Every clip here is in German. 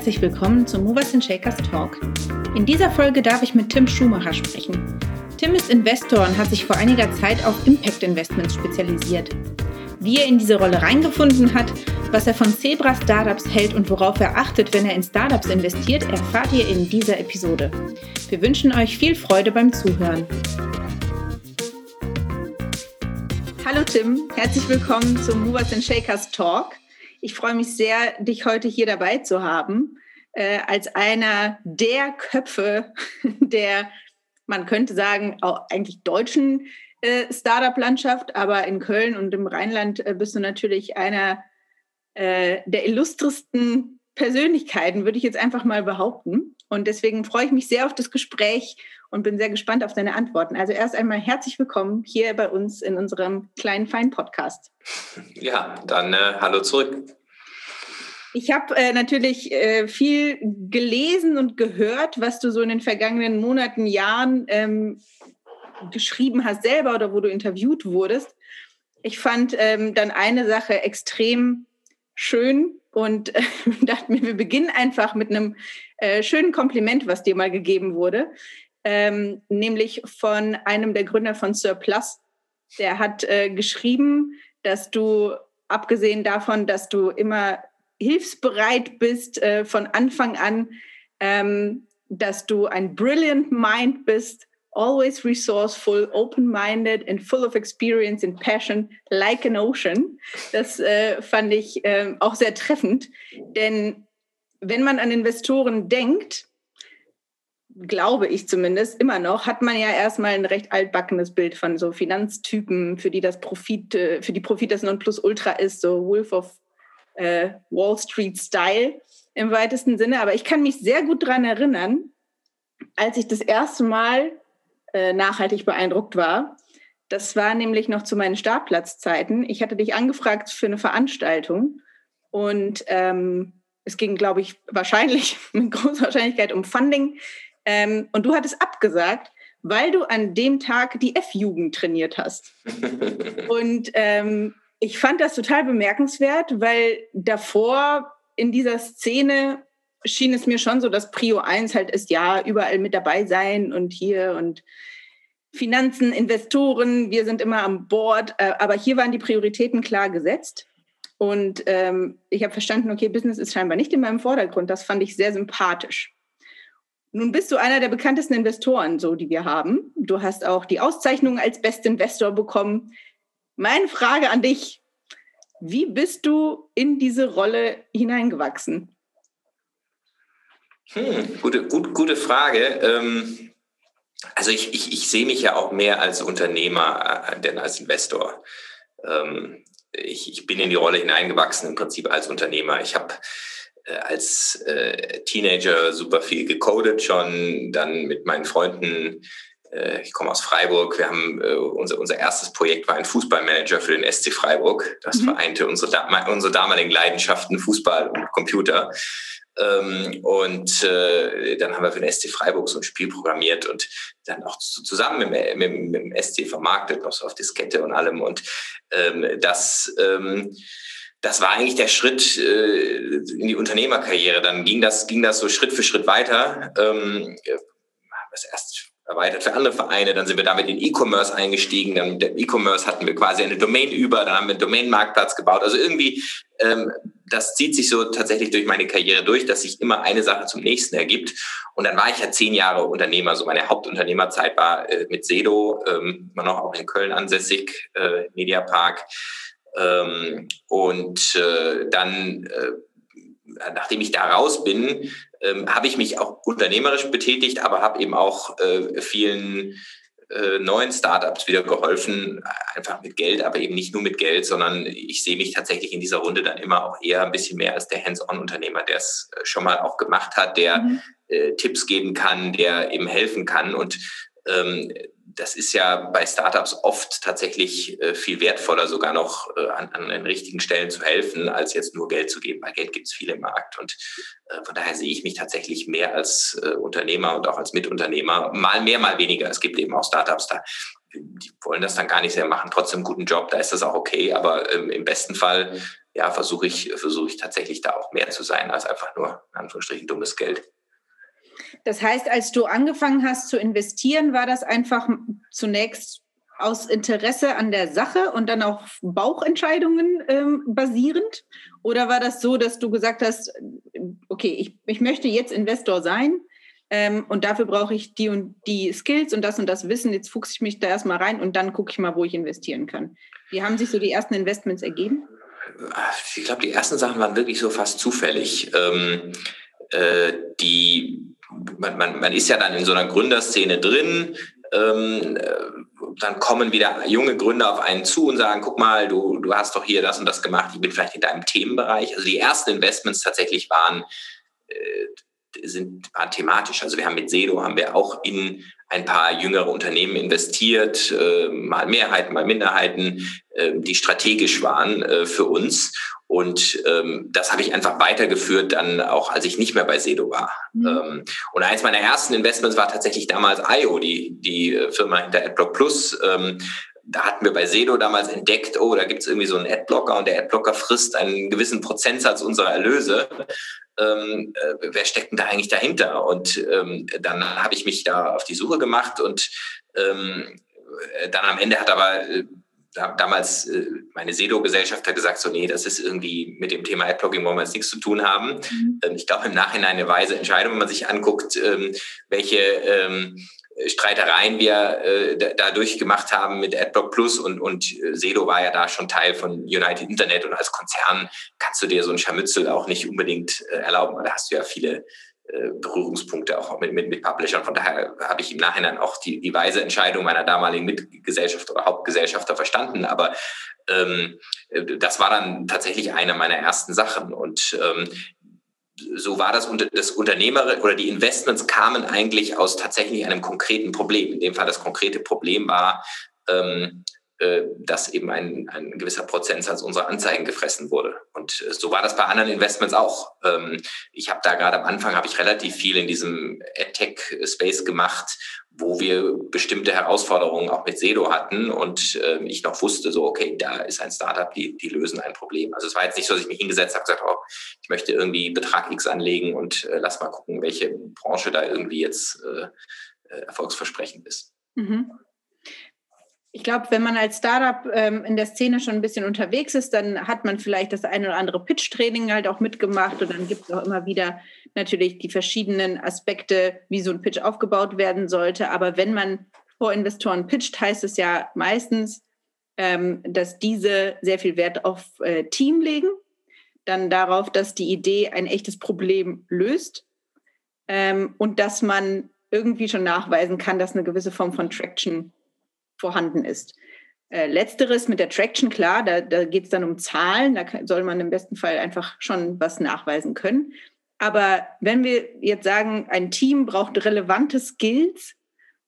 herzlich willkommen zum Movers and Shakers Talk. In dieser Folge darf ich mit Tim Schumacher sprechen. Tim ist Investor und hat sich vor einiger Zeit auf Impact Investments spezialisiert. Wie er in diese Rolle reingefunden hat, was er von Zebra Startups hält und worauf er achtet, wenn er in Startups investiert, erfahrt ihr in dieser Episode. Wir wünschen euch viel Freude beim Zuhören. Hallo Tim, herzlich willkommen zum Movers and Shakers Talk. Ich freue mich sehr, dich heute hier dabei zu haben, äh, als einer der Köpfe der, man könnte sagen, auch eigentlich deutschen äh, Startup-Landschaft, aber in Köln und im Rheinland äh, bist du natürlich einer äh, der illustresten Persönlichkeiten, würde ich jetzt einfach mal behaupten. Und deswegen freue ich mich sehr auf das Gespräch und bin sehr gespannt auf deine Antworten. Also erst einmal herzlich willkommen hier bei uns in unserem kleinen feinen Podcast. Ja, dann äh, hallo zurück. Ich habe äh, natürlich äh, viel gelesen und gehört, was du so in den vergangenen Monaten, Jahren ähm, geschrieben hast selber oder wo du interviewt wurdest. Ich fand ähm, dann eine Sache extrem schön und äh, dachte mir, wir beginnen einfach mit einem äh, schönen Kompliment, was dir mal gegeben wurde ähm, nämlich von einem der Gründer von Surplus. Der hat äh, geschrieben, dass du, abgesehen davon, dass du immer hilfsbereit bist äh, von Anfang an, ähm, dass du ein brilliant mind bist, always resourceful, open-minded and full of experience and passion, like an ocean. Das äh, fand ich äh, auch sehr treffend, denn wenn man an Investoren denkt, glaube ich zumindest, immer noch, hat man ja erstmal ein recht altbackenes Bild von so Finanztypen, für die das Profit, äh, für die Profit das Nonplusultra ist, so Wolf of äh, Wall Street Style im weitesten Sinne. Aber ich kann mich sehr gut daran erinnern, als ich das erste Mal äh, nachhaltig beeindruckt war. Das war nämlich noch zu meinen Startplatzzeiten. Ich hatte dich angefragt für eine Veranstaltung und ähm, es ging, glaube ich, wahrscheinlich mit großer Wahrscheinlichkeit um Funding ähm, und du hattest abgesagt, weil du an dem Tag die F-Jugend trainiert hast. und ähm, ich fand das total bemerkenswert, weil davor in dieser Szene schien es mir schon so, dass Prio 1 halt ist, ja, überall mit dabei sein und hier und Finanzen, Investoren, wir sind immer am Board. Äh, aber hier waren die Prioritäten klar gesetzt. Und ähm, ich habe verstanden, okay, Business ist scheinbar nicht in meinem Vordergrund. Das fand ich sehr sympathisch. Nun bist du einer der bekanntesten Investoren, so die wir haben. Du hast auch die Auszeichnung als Best Investor bekommen. Meine Frage an dich: Wie bist du in diese Rolle hineingewachsen? Hm, gute, gut, gute Frage. Ähm, also ich, ich, ich sehe mich ja auch mehr als Unternehmer äh, denn als Investor. Ähm, ich, ich bin in die Rolle hineingewachsen im Prinzip als Unternehmer. Ich habe äh, als äh, Teenager super viel gecodet schon, dann mit meinen Freunden äh, ich komme aus Freiburg. Wir haben äh, unser, unser erstes Projekt war ein Fußballmanager für den SC Freiburg. Das mhm. vereinte unsere, unsere damaligen Leidenschaften Fußball und Computer. Ähm, und äh, dann haben wir für den SC Freiburg so ein Spiel programmiert und dann auch zusammen mit, mit, mit dem SC vermarktet, noch so auf Diskette und allem. Und ähm, das ähm, das war eigentlich der Schritt äh, in die Unternehmerkarriere. Dann ging das, ging das so Schritt für Schritt weiter. Ähm, das erst erweitert für andere Vereine, dann sind wir damit in E-Commerce eingestiegen, dann mit dem E-Commerce hatten wir quasi eine Domain über, dann haben wir einen Domain-Marktplatz gebaut. Also irgendwie, ähm, das zieht sich so tatsächlich durch meine Karriere durch, dass sich immer eine Sache zum nächsten ergibt. Und dann war ich ja zehn Jahre Unternehmer, so meine Hauptunternehmerzeit war äh, mit Sedo, ähm, immer noch auch in Köln ansässig, äh, Mediapark. Ähm, und äh, dann, äh, nachdem ich da raus bin, ähm, habe ich mich auch unternehmerisch betätigt, aber habe eben auch äh, vielen äh, neuen Startups wieder geholfen, einfach mit Geld, aber eben nicht nur mit Geld, sondern ich sehe mich tatsächlich in dieser Runde dann immer auch eher ein bisschen mehr als der Hands-on-Unternehmer, der es äh, schon mal auch gemacht hat, der mhm. äh, Tipps geben kann, der eben helfen kann und ähm, das ist ja bei Startups oft tatsächlich äh, viel wertvoller, sogar noch äh, an, an, den richtigen Stellen zu helfen, als jetzt nur Geld zu geben. Weil Geld gibt es viel im Markt. Und äh, von daher sehe ich mich tatsächlich mehr als Unternehmer und auch als Mitunternehmer. Mal mehr, mal weniger. Es gibt eben auch Startups da. Die wollen das dann gar nicht sehr machen, trotzdem einen guten Job, da ist das auch okay. Aber ähm, im besten Fall ja, versuche ich, versuche ich tatsächlich da auch mehr zu sein als einfach nur, in Anführungsstrichen, dummes Geld. Das heißt, als du angefangen hast zu investieren, war das einfach zunächst aus Interesse an der Sache und dann auch Bauchentscheidungen ähm, basierend? Oder war das so, dass du gesagt hast, okay, ich, ich möchte jetzt Investor sein ähm, und dafür brauche ich die und die Skills und das und das Wissen, jetzt fuchse ich mich da erstmal rein und dann gucke ich mal, wo ich investieren kann. Wie haben sich so die ersten Investments ergeben? Ich glaube, die ersten Sachen waren wirklich so fast zufällig. Ähm, äh, die, man, man, man ist ja dann in so einer Gründerszene drin, ähm, dann kommen wieder junge Gründer auf einen zu und sagen, guck mal, du, du hast doch hier das und das gemacht, ich bin vielleicht in deinem Themenbereich. Also die ersten Investments tatsächlich waren, äh, sind, waren thematisch. Also wir haben mit Sedo haben wir auch in ein paar jüngere Unternehmen investiert, äh, mal Mehrheiten, mal Minderheiten, äh, die strategisch waren äh, für uns. Und ähm, das habe ich einfach weitergeführt, dann auch als ich nicht mehr bei Sedo war. Mhm. Ähm, und eins meiner ersten Investments war tatsächlich damals IO, die, die äh, Firma hinter AdBlock Plus. Ähm, da hatten wir bei Sedo damals entdeckt, oh, da gibt es irgendwie so einen Adblocker und der Adblocker frisst einen gewissen Prozentsatz unserer Erlöse. Ähm, äh, wer steckt denn da eigentlich dahinter? Und ähm, dann habe ich mich da auf die Suche gemacht und ähm, äh, dann am Ende hat aber äh, damals äh, meine Sedo-Gesellschaft hat gesagt, so nee, das ist irgendwie mit dem Thema Adblocking wollen wir jetzt nichts zu tun haben. Mhm. Ähm, ich glaube im Nachhinein eine weise Entscheidung, wenn man sich anguckt, ähm, welche ähm, Streitereien wir äh, dadurch gemacht haben mit AdBlock Plus und, und äh, Sedo war ja da schon Teil von United Internet und als Konzern kannst du dir so ein Scharmützel auch nicht unbedingt erlauben, weil da hast du ja viele äh, Berührungspunkte auch mit, mit, mit Publishern. Von daher habe ich im Nachhinein auch die, die weise Entscheidung meiner damaligen Mitgesellschaft oder Hauptgesellschafter verstanden. Aber ähm, das war dann tatsächlich eine meiner ersten Sachen. Und ähm, so war das, das Unternehmer oder die Investments kamen eigentlich aus tatsächlich einem konkreten Problem. In dem Fall das konkrete Problem war, ähm, äh, dass eben ein, ein gewisser Prozentsatz unserer Anzeigen gefressen wurde. Und äh, so war das bei anderen Investments auch. Ähm, ich habe da gerade am Anfang habe ich relativ viel in diesem AdTech-Space gemacht, wo wir bestimmte Herausforderungen auch mit Sedo hatten und ähm, ich noch wusste, so, okay, da ist ein Startup, die, die lösen ein Problem. Also es war jetzt nicht so, dass ich mich hingesetzt habe, gesagt, oh, ich möchte irgendwie Betrag X anlegen und äh, lass mal gucken, welche Branche da irgendwie jetzt äh, erfolgsversprechend ist. Mhm. Ich glaube, wenn man als Startup ähm, in der Szene schon ein bisschen unterwegs ist, dann hat man vielleicht das eine oder andere Pitch-Training halt auch mitgemacht und dann gibt es auch immer wieder natürlich die verschiedenen Aspekte, wie so ein Pitch aufgebaut werden sollte. Aber wenn man vor Investoren pitcht, heißt es ja meistens, ähm, dass diese sehr viel Wert auf äh, Team legen, dann darauf, dass die Idee ein echtes Problem löst ähm, und dass man irgendwie schon nachweisen kann, dass eine gewisse Form von Traction vorhanden ist. Äh, letzteres mit der Traction, klar, da, da geht es dann um Zahlen, da kann, soll man im besten Fall einfach schon was nachweisen können. Aber wenn wir jetzt sagen, ein Team braucht relevante Skills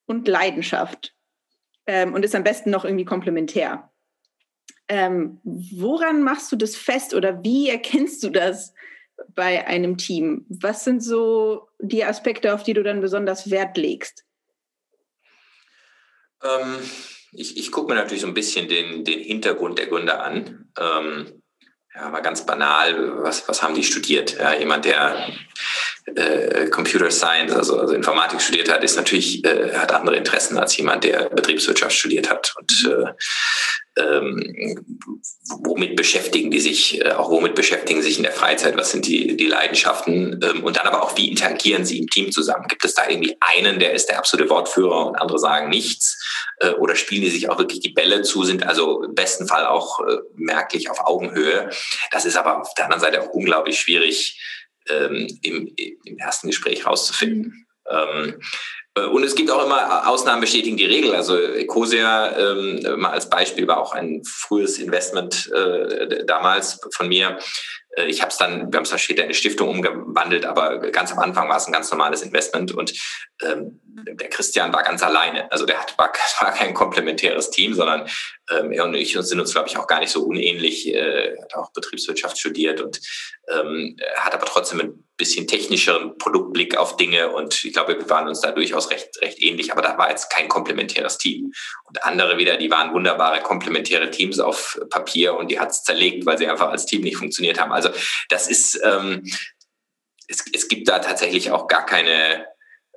und Leidenschaft ähm, und ist am besten noch irgendwie komplementär, ähm, woran machst du das fest oder wie erkennst du das bei einem Team? Was sind so die Aspekte, auf die du dann besonders Wert legst? Ähm, ich ich gucke mir natürlich so ein bisschen den, den Hintergrund der Gründer an. Ähm, ja, mal ganz banal, was, was haben die studiert? Ja, jemand, der äh, Computer Science, also, also Informatik studiert hat, ist natürlich, äh, hat andere Interessen als jemand, der Betriebswirtschaft studiert hat. Und äh, ähm, womit beschäftigen die sich, äh, auch womit beschäftigen sich in der Freizeit, was sind die, die Leidenschaften ähm, und dann aber auch, wie interagieren sie im Team zusammen? Gibt es da irgendwie einen, der ist der absolute Wortführer und andere sagen nichts? Äh, oder spielen die sich auch wirklich die Bälle zu, sind also im besten Fall auch äh, merklich auf Augenhöhe? Das ist aber auf der anderen Seite auch unglaublich schwierig ähm, im, im ersten Gespräch rauszufinden. Mhm. Ähm, äh, und es gibt auch immer Ausnahmen bestätigen die Regel. Also Ecosia ähm, mal als Beispiel war auch ein frühes Investment äh, damals von mir. Äh, ich habe es dann, wir haben es dann später in eine Stiftung umgewandelt, aber ganz am Anfang war es ein ganz normales Investment. Und ähm, der Christian war ganz alleine. Also der hat, war, war kein komplementäres Team, sondern ähm, er und ich sind uns, glaube ich, auch gar nicht so unähnlich. Äh, hat auch Betriebswirtschaft studiert und ähm, hat aber trotzdem ein bisschen technischeren Produktblick auf Dinge und ich glaube, wir waren uns da durchaus recht, recht ähnlich, aber da war jetzt kein komplementäres Team. Und andere wieder, die waren wunderbare komplementäre Teams auf Papier und die hat es zerlegt, weil sie einfach als Team nicht funktioniert haben. Also das ist, ähm, es, es gibt da tatsächlich auch gar keine,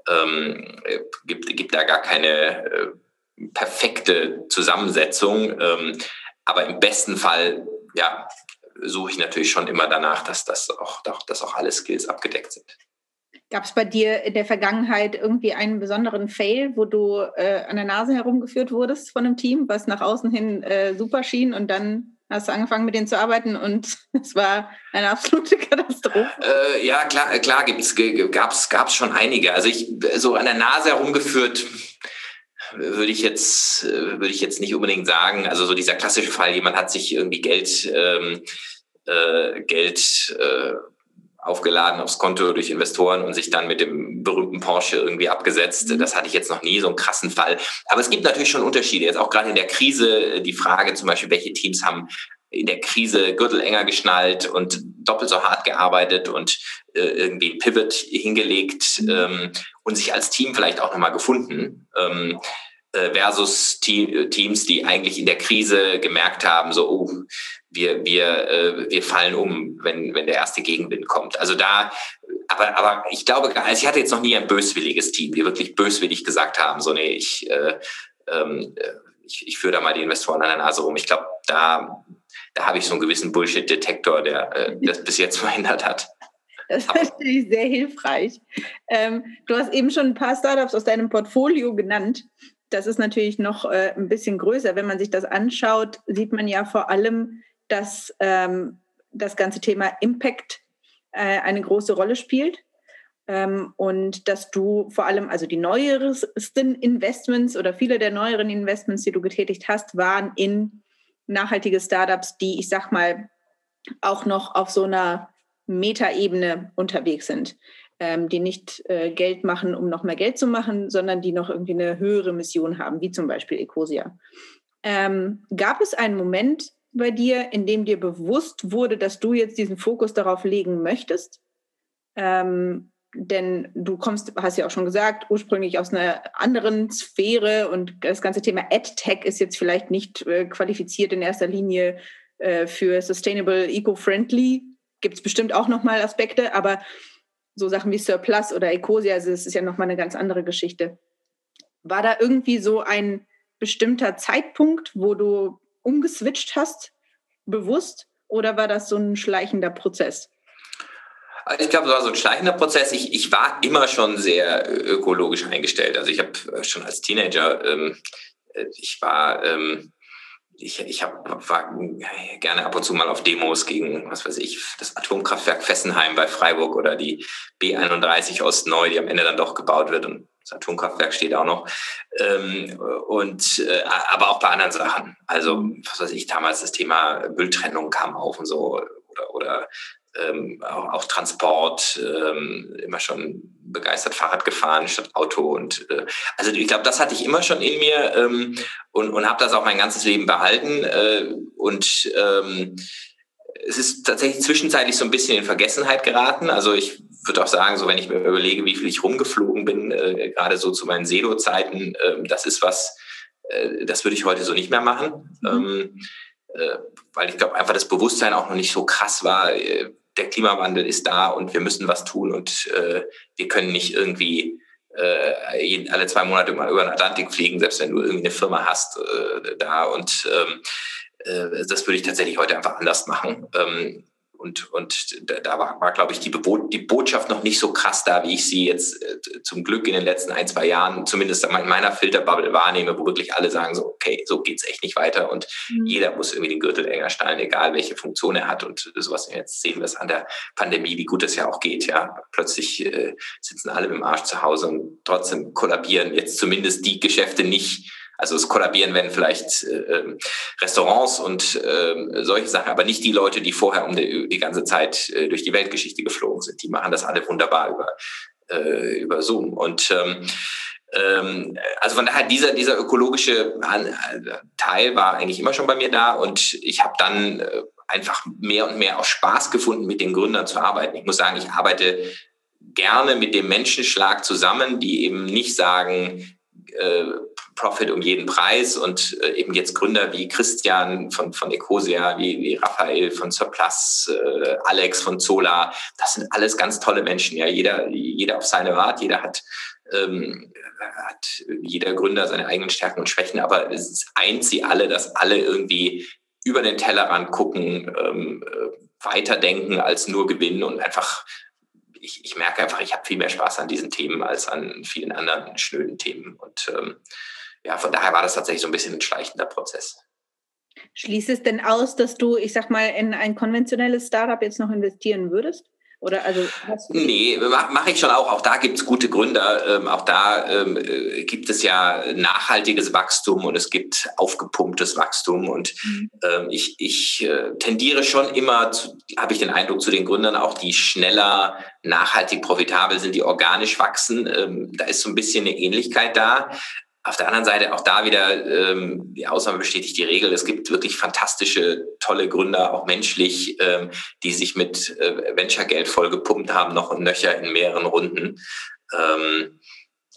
ähm, gibt, gibt da gar keine äh, perfekte Zusammensetzung. Ähm, aber im besten Fall, ja, suche ich natürlich schon immer danach, dass das auch, dass auch alle Skills abgedeckt sind. Gab es bei dir in der Vergangenheit irgendwie einen besonderen Fail, wo du äh, an der Nase herumgeführt wurdest von einem Team, was nach außen hin äh, super schien und dann hast du angefangen mit denen zu arbeiten und es war eine absolute Katastrophe? Äh, ja, klar, klar gibt's, gab's, gab's schon einige. Also ich so an der Nase herumgeführt würde ich jetzt würde ich jetzt nicht unbedingt sagen. Also so dieser klassische Fall, jemand hat sich irgendwie Geld ähm, äh, Geld äh, aufgeladen aufs Konto durch Investoren und sich dann mit dem berühmten Porsche irgendwie abgesetzt. Mhm. Das hatte ich jetzt noch nie, so einen krassen Fall. Aber es gibt natürlich schon Unterschiede. Jetzt auch gerade in der Krise die Frage zum Beispiel, welche Teams haben in der Krise Gürtel enger geschnallt und doppelt so hart gearbeitet und äh, irgendwie Pivot hingelegt mhm. ähm, und sich als Team vielleicht auch nochmal gefunden. Ähm, äh, versus Teams, die eigentlich in der Krise gemerkt haben, so, oh, wir, wir, äh, wir fallen um, wenn, wenn der erste Gegenwind kommt. Also da, aber, aber ich glaube, also ich hatte jetzt noch nie ein böswilliges Team, die wirklich böswillig gesagt haben, so, nee, ich, äh, ähm, äh, ich, ich führe da mal die Investoren an der Nase rum. Ich glaube, da, da habe ich so einen gewissen Bullshit-Detektor, der äh, das bis jetzt verhindert hat. Das ist natürlich sehr hilfreich. Ähm, du hast eben schon ein paar Startups aus deinem Portfolio genannt das ist natürlich noch äh, ein bisschen größer. Wenn man sich das anschaut, sieht man ja vor allem, dass ähm, das ganze Thema Impact äh, eine große Rolle spielt. Ähm, und dass du vor allem, also die neuesten Investments oder viele der neueren Investments, die du getätigt hast, waren in nachhaltige Startups, die, ich sag mal, auch noch auf so einer Metaebene unterwegs sind ähm, die nicht äh, Geld machen, um noch mehr Geld zu machen, sondern die noch irgendwie eine höhere Mission haben, wie zum Beispiel Ecosia. Ähm, gab es einen Moment bei dir, in dem dir bewusst wurde, dass du jetzt diesen Fokus darauf legen möchtest? Ähm, denn du kommst, hast ja auch schon gesagt, ursprünglich aus einer anderen Sphäre und das ganze Thema AdTech ist jetzt vielleicht nicht äh, qualifiziert in erster Linie äh, für Sustainable, Eco-Friendly. Gibt es bestimmt auch nochmal Aspekte, aber so Sachen wie Surplus oder Ecosia, also das ist ja nochmal eine ganz andere Geschichte. War da irgendwie so ein bestimmter Zeitpunkt, wo du umgeswitcht hast, bewusst, oder war das so ein schleichender Prozess? Also ich glaube, es war so ein schleichender Prozess. Ich, ich war immer schon sehr ökologisch eingestellt. Also ich habe schon als Teenager, ähm, ich war ähm, ich, ich hab, war gerne ab und zu mal auf Demos gegen, was weiß ich, das Atomkraftwerk Fessenheim bei Freiburg oder die B31 Ostneu, die am Ende dann doch gebaut wird und das Atomkraftwerk steht auch noch. Ähm, und äh, aber auch bei anderen Sachen. Also, was weiß ich, damals das Thema Mülltrennung kam auf und so oder, oder ähm, auch, auch, Transport, ähm, immer schon begeistert Fahrrad gefahren statt Auto. Und äh, also ich glaube, das hatte ich immer schon in mir ähm, und, und habe das auch mein ganzes Leben behalten. Äh, und ähm, es ist tatsächlich zwischenzeitlich so ein bisschen in Vergessenheit geraten. Also ich würde auch sagen, so wenn ich mir überlege, wie viel ich rumgeflogen bin, äh, gerade so zu meinen Selo-Zeiten, äh, das ist was, äh, das würde ich heute so nicht mehr machen. Mhm. Ähm, äh, weil ich glaube, einfach das Bewusstsein auch noch nicht so krass war, äh, der Klimawandel ist da und wir müssen was tun und äh, wir können nicht irgendwie äh, alle zwei Monate mal über den Atlantik fliegen, selbst wenn du irgendwie eine Firma hast äh, da. Und ähm, äh, das würde ich tatsächlich heute einfach anders machen. Ähm, und, und da war, war glaube ich, die, Bebo die Botschaft noch nicht so krass da, wie ich sie jetzt äh, zum Glück in den letzten ein, zwei Jahren zumindest in meiner Filterbubble wahrnehme, wo wirklich alle sagen so, okay, so geht's echt nicht weiter und mhm. jeder muss irgendwie den Gürtel enger schnallen, egal welche Funktion er hat und sowas. Jetzt sehen wir es an der Pandemie, wie gut es ja auch geht, ja. Plötzlich äh, sitzen alle mit dem Arsch zu Hause und trotzdem kollabieren jetzt zumindest die Geschäfte nicht, also es kollabieren werden vielleicht äh, ähm, Restaurants und äh, solche Sachen, aber nicht die Leute, die vorher um die, die ganze Zeit äh, durch die Weltgeschichte geflogen sind. Die machen das alle wunderbar über äh, über Zoom. Und ähm, ähm, also von daher, dieser, dieser ökologische Teil war eigentlich immer schon bei mir da und ich habe dann äh, einfach mehr und mehr auch Spaß gefunden, mit den Gründern zu arbeiten. Ich muss sagen, ich arbeite gerne mit dem Menschenschlag zusammen, die eben nicht sagen, äh, Profit um jeden Preis und äh, eben jetzt Gründer wie Christian von, von Ecosia, wie, wie Raphael von Surplus, äh, Alex von Zola, das sind alles ganz tolle Menschen. Ja, jeder, jeder auf seine Art, jeder hat, ähm, hat jeder Gründer seine eigenen Stärken und Schwächen, aber es eint sie alle, dass alle irgendwie über den Tellerrand gucken, ähm, äh, weiterdenken als nur gewinnen und einfach ich, ich merke einfach, ich habe viel mehr Spaß an diesen Themen als an vielen anderen schnöden Themen. Und ähm, ja, von daher war das tatsächlich so ein bisschen ein schleichender Prozess. Schließt es denn aus, dass du, ich sag mal, in ein konventionelles Startup jetzt noch investieren würdest? Oder also nee, mache ich schon auch. Auch da gibt es gute Gründer. Ähm, auch da ähm, äh, gibt es ja nachhaltiges Wachstum und es gibt aufgepumptes Wachstum. Und mhm. ähm, ich, ich äh, tendiere schon immer, habe ich den Eindruck, zu den Gründern auch, die schneller nachhaltig profitabel sind, die organisch wachsen. Ähm, da ist so ein bisschen eine Ähnlichkeit da. Auf der anderen Seite auch da wieder, ähm, die Ausnahme bestätigt die Regel. Es gibt wirklich fantastische, tolle Gründer, auch menschlich, ähm, die sich mit äh, Venture-Geld vollgepumpt haben, noch und nöcher in mehreren Runden. Ähm,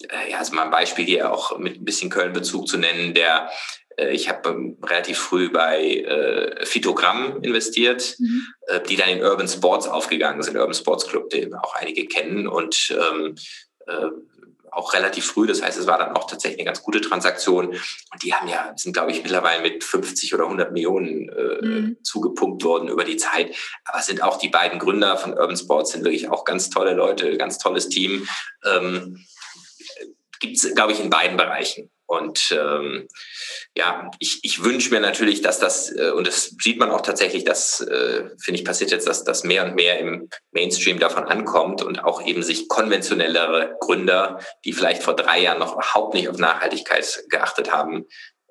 äh, ja, also mal ein Beispiel hier auch mit ein bisschen Köln-Bezug zu nennen, der äh, ich habe ähm, relativ früh bei äh, Phytogramm investiert, mhm. äh, die dann in Urban Sports aufgegangen sind, Urban Sports Club, den auch einige kennen und ähm, äh, auch relativ früh. Das heißt, es war dann auch tatsächlich eine ganz gute Transaktion. Und die haben ja, sind, glaube ich, mittlerweile mit 50 oder 100 Millionen äh, mhm. zugepumpt worden über die Zeit. Aber sind auch die beiden Gründer von Urban Sports sind wirklich auch ganz tolle Leute, ganz tolles Team. Ähm, Gibt es, glaube ich, in beiden Bereichen. Und ähm, ja, ich, ich wünsche mir natürlich, dass das, äh, und das sieht man auch tatsächlich, das äh, finde ich passiert jetzt, dass das mehr und mehr im Mainstream davon ankommt und auch eben sich konventionellere Gründer, die vielleicht vor drei Jahren noch überhaupt nicht auf Nachhaltigkeit geachtet haben,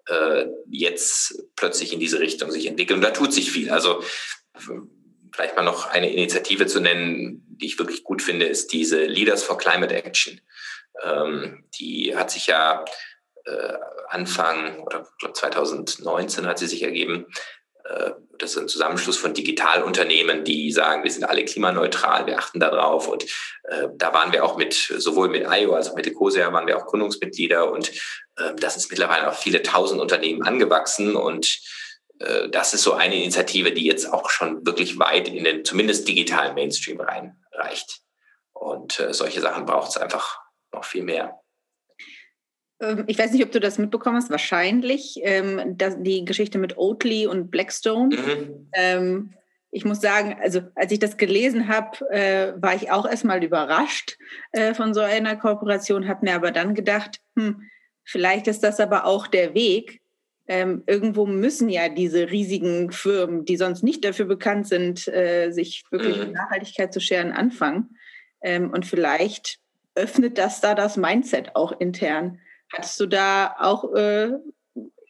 äh, jetzt plötzlich in diese Richtung sich entwickeln. Und da tut sich viel. Also vielleicht mal noch eine Initiative zu nennen, die ich wirklich gut finde, ist diese Leaders for Climate Action. Ähm, die hat sich ja Anfang oder glaub 2019 hat sie sich ergeben. Äh, das ist ein Zusammenschluss von Digitalunternehmen, die sagen, wir sind alle klimaneutral, wir achten darauf. Und äh, da waren wir auch mit, sowohl mit IO als auch mit Ecosia waren wir auch Gründungsmitglieder. Und äh, das ist mittlerweile auf viele tausend Unternehmen angewachsen. Und äh, das ist so eine Initiative, die jetzt auch schon wirklich weit in den zumindest digitalen Mainstream reinreicht. Und äh, solche Sachen braucht es einfach noch viel mehr. Ähm, ich weiß nicht, ob du das mitbekommen hast, wahrscheinlich, ähm, das, die Geschichte mit Oatly und Blackstone. Mhm. Ähm, ich muss sagen, also als ich das gelesen habe, äh, war ich auch erstmal überrascht äh, von so einer Kooperation, habe mir aber dann gedacht, hm, vielleicht ist das aber auch der Weg. Ähm, irgendwo müssen ja diese riesigen Firmen, die sonst nicht dafür bekannt sind, äh, sich wirklich mhm. Nachhaltigkeit zu scheren, anfangen. Ähm, und vielleicht öffnet das da das Mindset auch intern. Hattest du da auch äh,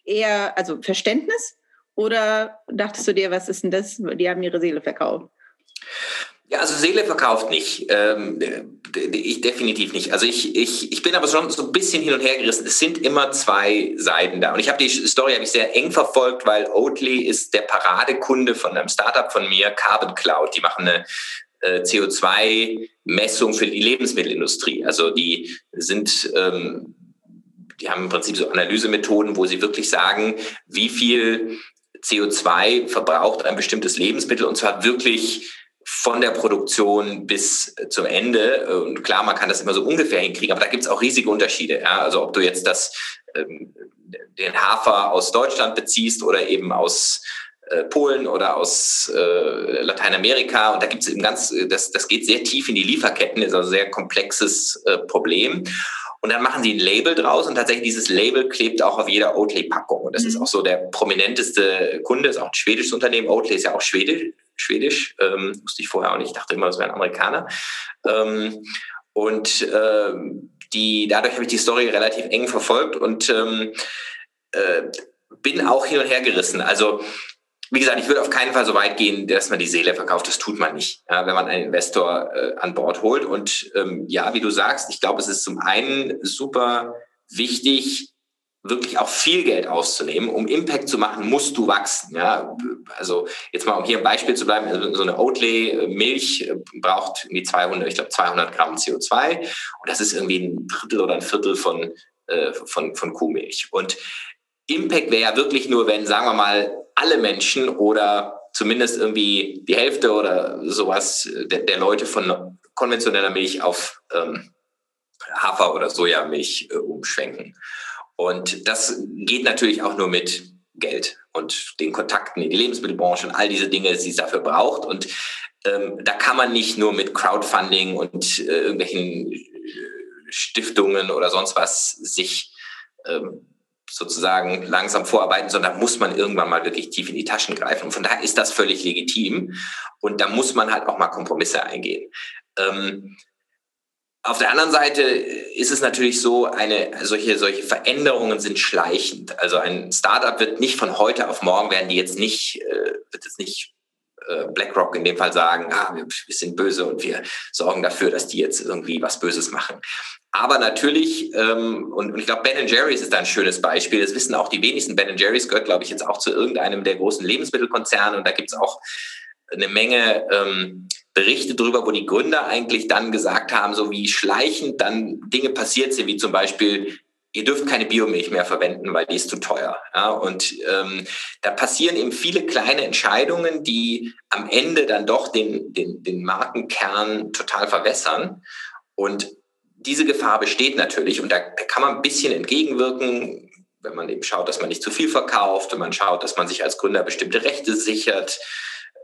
eher, also Verständnis? Oder dachtest du dir, was ist denn das? Die haben ihre Seele verkauft. Ja, also Seele verkauft nicht. Ähm, ich definitiv nicht. Also ich, ich, ich bin aber schon so ein bisschen hin und her gerissen. Es sind immer zwei Seiten da. Und ich habe die Story habe ich sehr eng verfolgt, weil Oatly ist der Paradekunde von einem Startup von mir, Carbon Cloud. Die machen eine äh, CO2-Messung für die Lebensmittelindustrie. Also die sind ähm, die haben im Prinzip so Analysemethoden, wo sie wirklich sagen, wie viel CO2 verbraucht ein bestimmtes Lebensmittel und zwar wirklich von der Produktion bis zum Ende. Und klar, man kann das immer so ungefähr hinkriegen, aber da gibt es auch riesige Unterschiede. Ja? Also ob du jetzt das, ähm, den Hafer aus Deutschland beziehst oder eben aus äh, Polen oder aus äh, Lateinamerika. Und da gibt es eben ganz, das, das geht sehr tief in die Lieferketten, ist also ein sehr komplexes äh, Problem. Und dann machen sie ein Label draus und tatsächlich dieses Label klebt auch auf jeder Oatly-Packung. Und das mhm. ist auch so der prominenteste Kunde, ist auch ein schwedisches Unternehmen. Oatly ist ja auch schwedisch. Schwedisch, ähm, wusste ich vorher auch nicht, ich dachte immer, das wäre ein Amerikaner. Ähm, und ähm, die, dadurch habe ich die Story relativ eng verfolgt und ähm, äh, bin auch hin und her gerissen. Also wie gesagt, ich würde auf keinen Fall so weit gehen, dass man die Seele verkauft. Das tut man nicht, ja, wenn man einen Investor äh, an Bord holt. Und ähm, ja, wie du sagst, ich glaube, es ist zum einen super wichtig, wirklich auch viel Geld auszunehmen. Um Impact zu machen, musst du wachsen. Ja? Also jetzt mal, um hier ein Beispiel zu bleiben, also so eine Oatly-Milch äh, braucht irgendwie 200, ich glaube 200 Gramm CO2 und das ist irgendwie ein Drittel oder ein Viertel von, äh, von, von Kuhmilch. Und Impact wäre ja wirklich nur, wenn, sagen wir mal, alle Menschen oder zumindest irgendwie die Hälfte oder sowas der, der Leute von konventioneller Milch auf ähm, Hafer- oder Sojamilch äh, umschwenken. Und das geht natürlich auch nur mit Geld und den Kontakten in die Lebensmittelbranche und all diese Dinge, die es dafür braucht. Und ähm, da kann man nicht nur mit Crowdfunding und äh, irgendwelchen äh, Stiftungen oder sonst was sich ähm, sozusagen langsam vorarbeiten, sondern muss man irgendwann mal wirklich tief in die Taschen greifen. Und von daher ist das völlig legitim. Und da muss man halt auch mal Kompromisse eingehen. Ähm, auf der anderen Seite ist es natürlich so, eine, solche, solche Veränderungen sind schleichend. Also ein Startup wird nicht von heute auf morgen werden die jetzt nicht, äh, wird jetzt nicht BlackRock in dem Fall sagen, ah, wir, wir sind böse und wir sorgen dafür, dass die jetzt irgendwie was Böses machen. Aber natürlich, ähm, und, und ich glaube, Ben Jerry's ist da ein schönes Beispiel. Das wissen auch die wenigsten. Ben Jerry's gehört, glaube ich, jetzt auch zu irgendeinem der großen Lebensmittelkonzerne. Und da gibt es auch eine Menge ähm, Berichte darüber, wo die Gründer eigentlich dann gesagt haben, so wie schleichend dann Dinge passiert sind, wie zum Beispiel, ihr dürft keine Biomilch mehr verwenden, weil die ist zu teuer. Ja, und ähm, da passieren eben viele kleine Entscheidungen, die am Ende dann doch den, den, den Markenkern total verwässern. Und diese Gefahr besteht natürlich und da, da kann man ein bisschen entgegenwirken, wenn man eben schaut, dass man nicht zu viel verkauft, wenn man schaut, dass man sich als Gründer bestimmte Rechte sichert,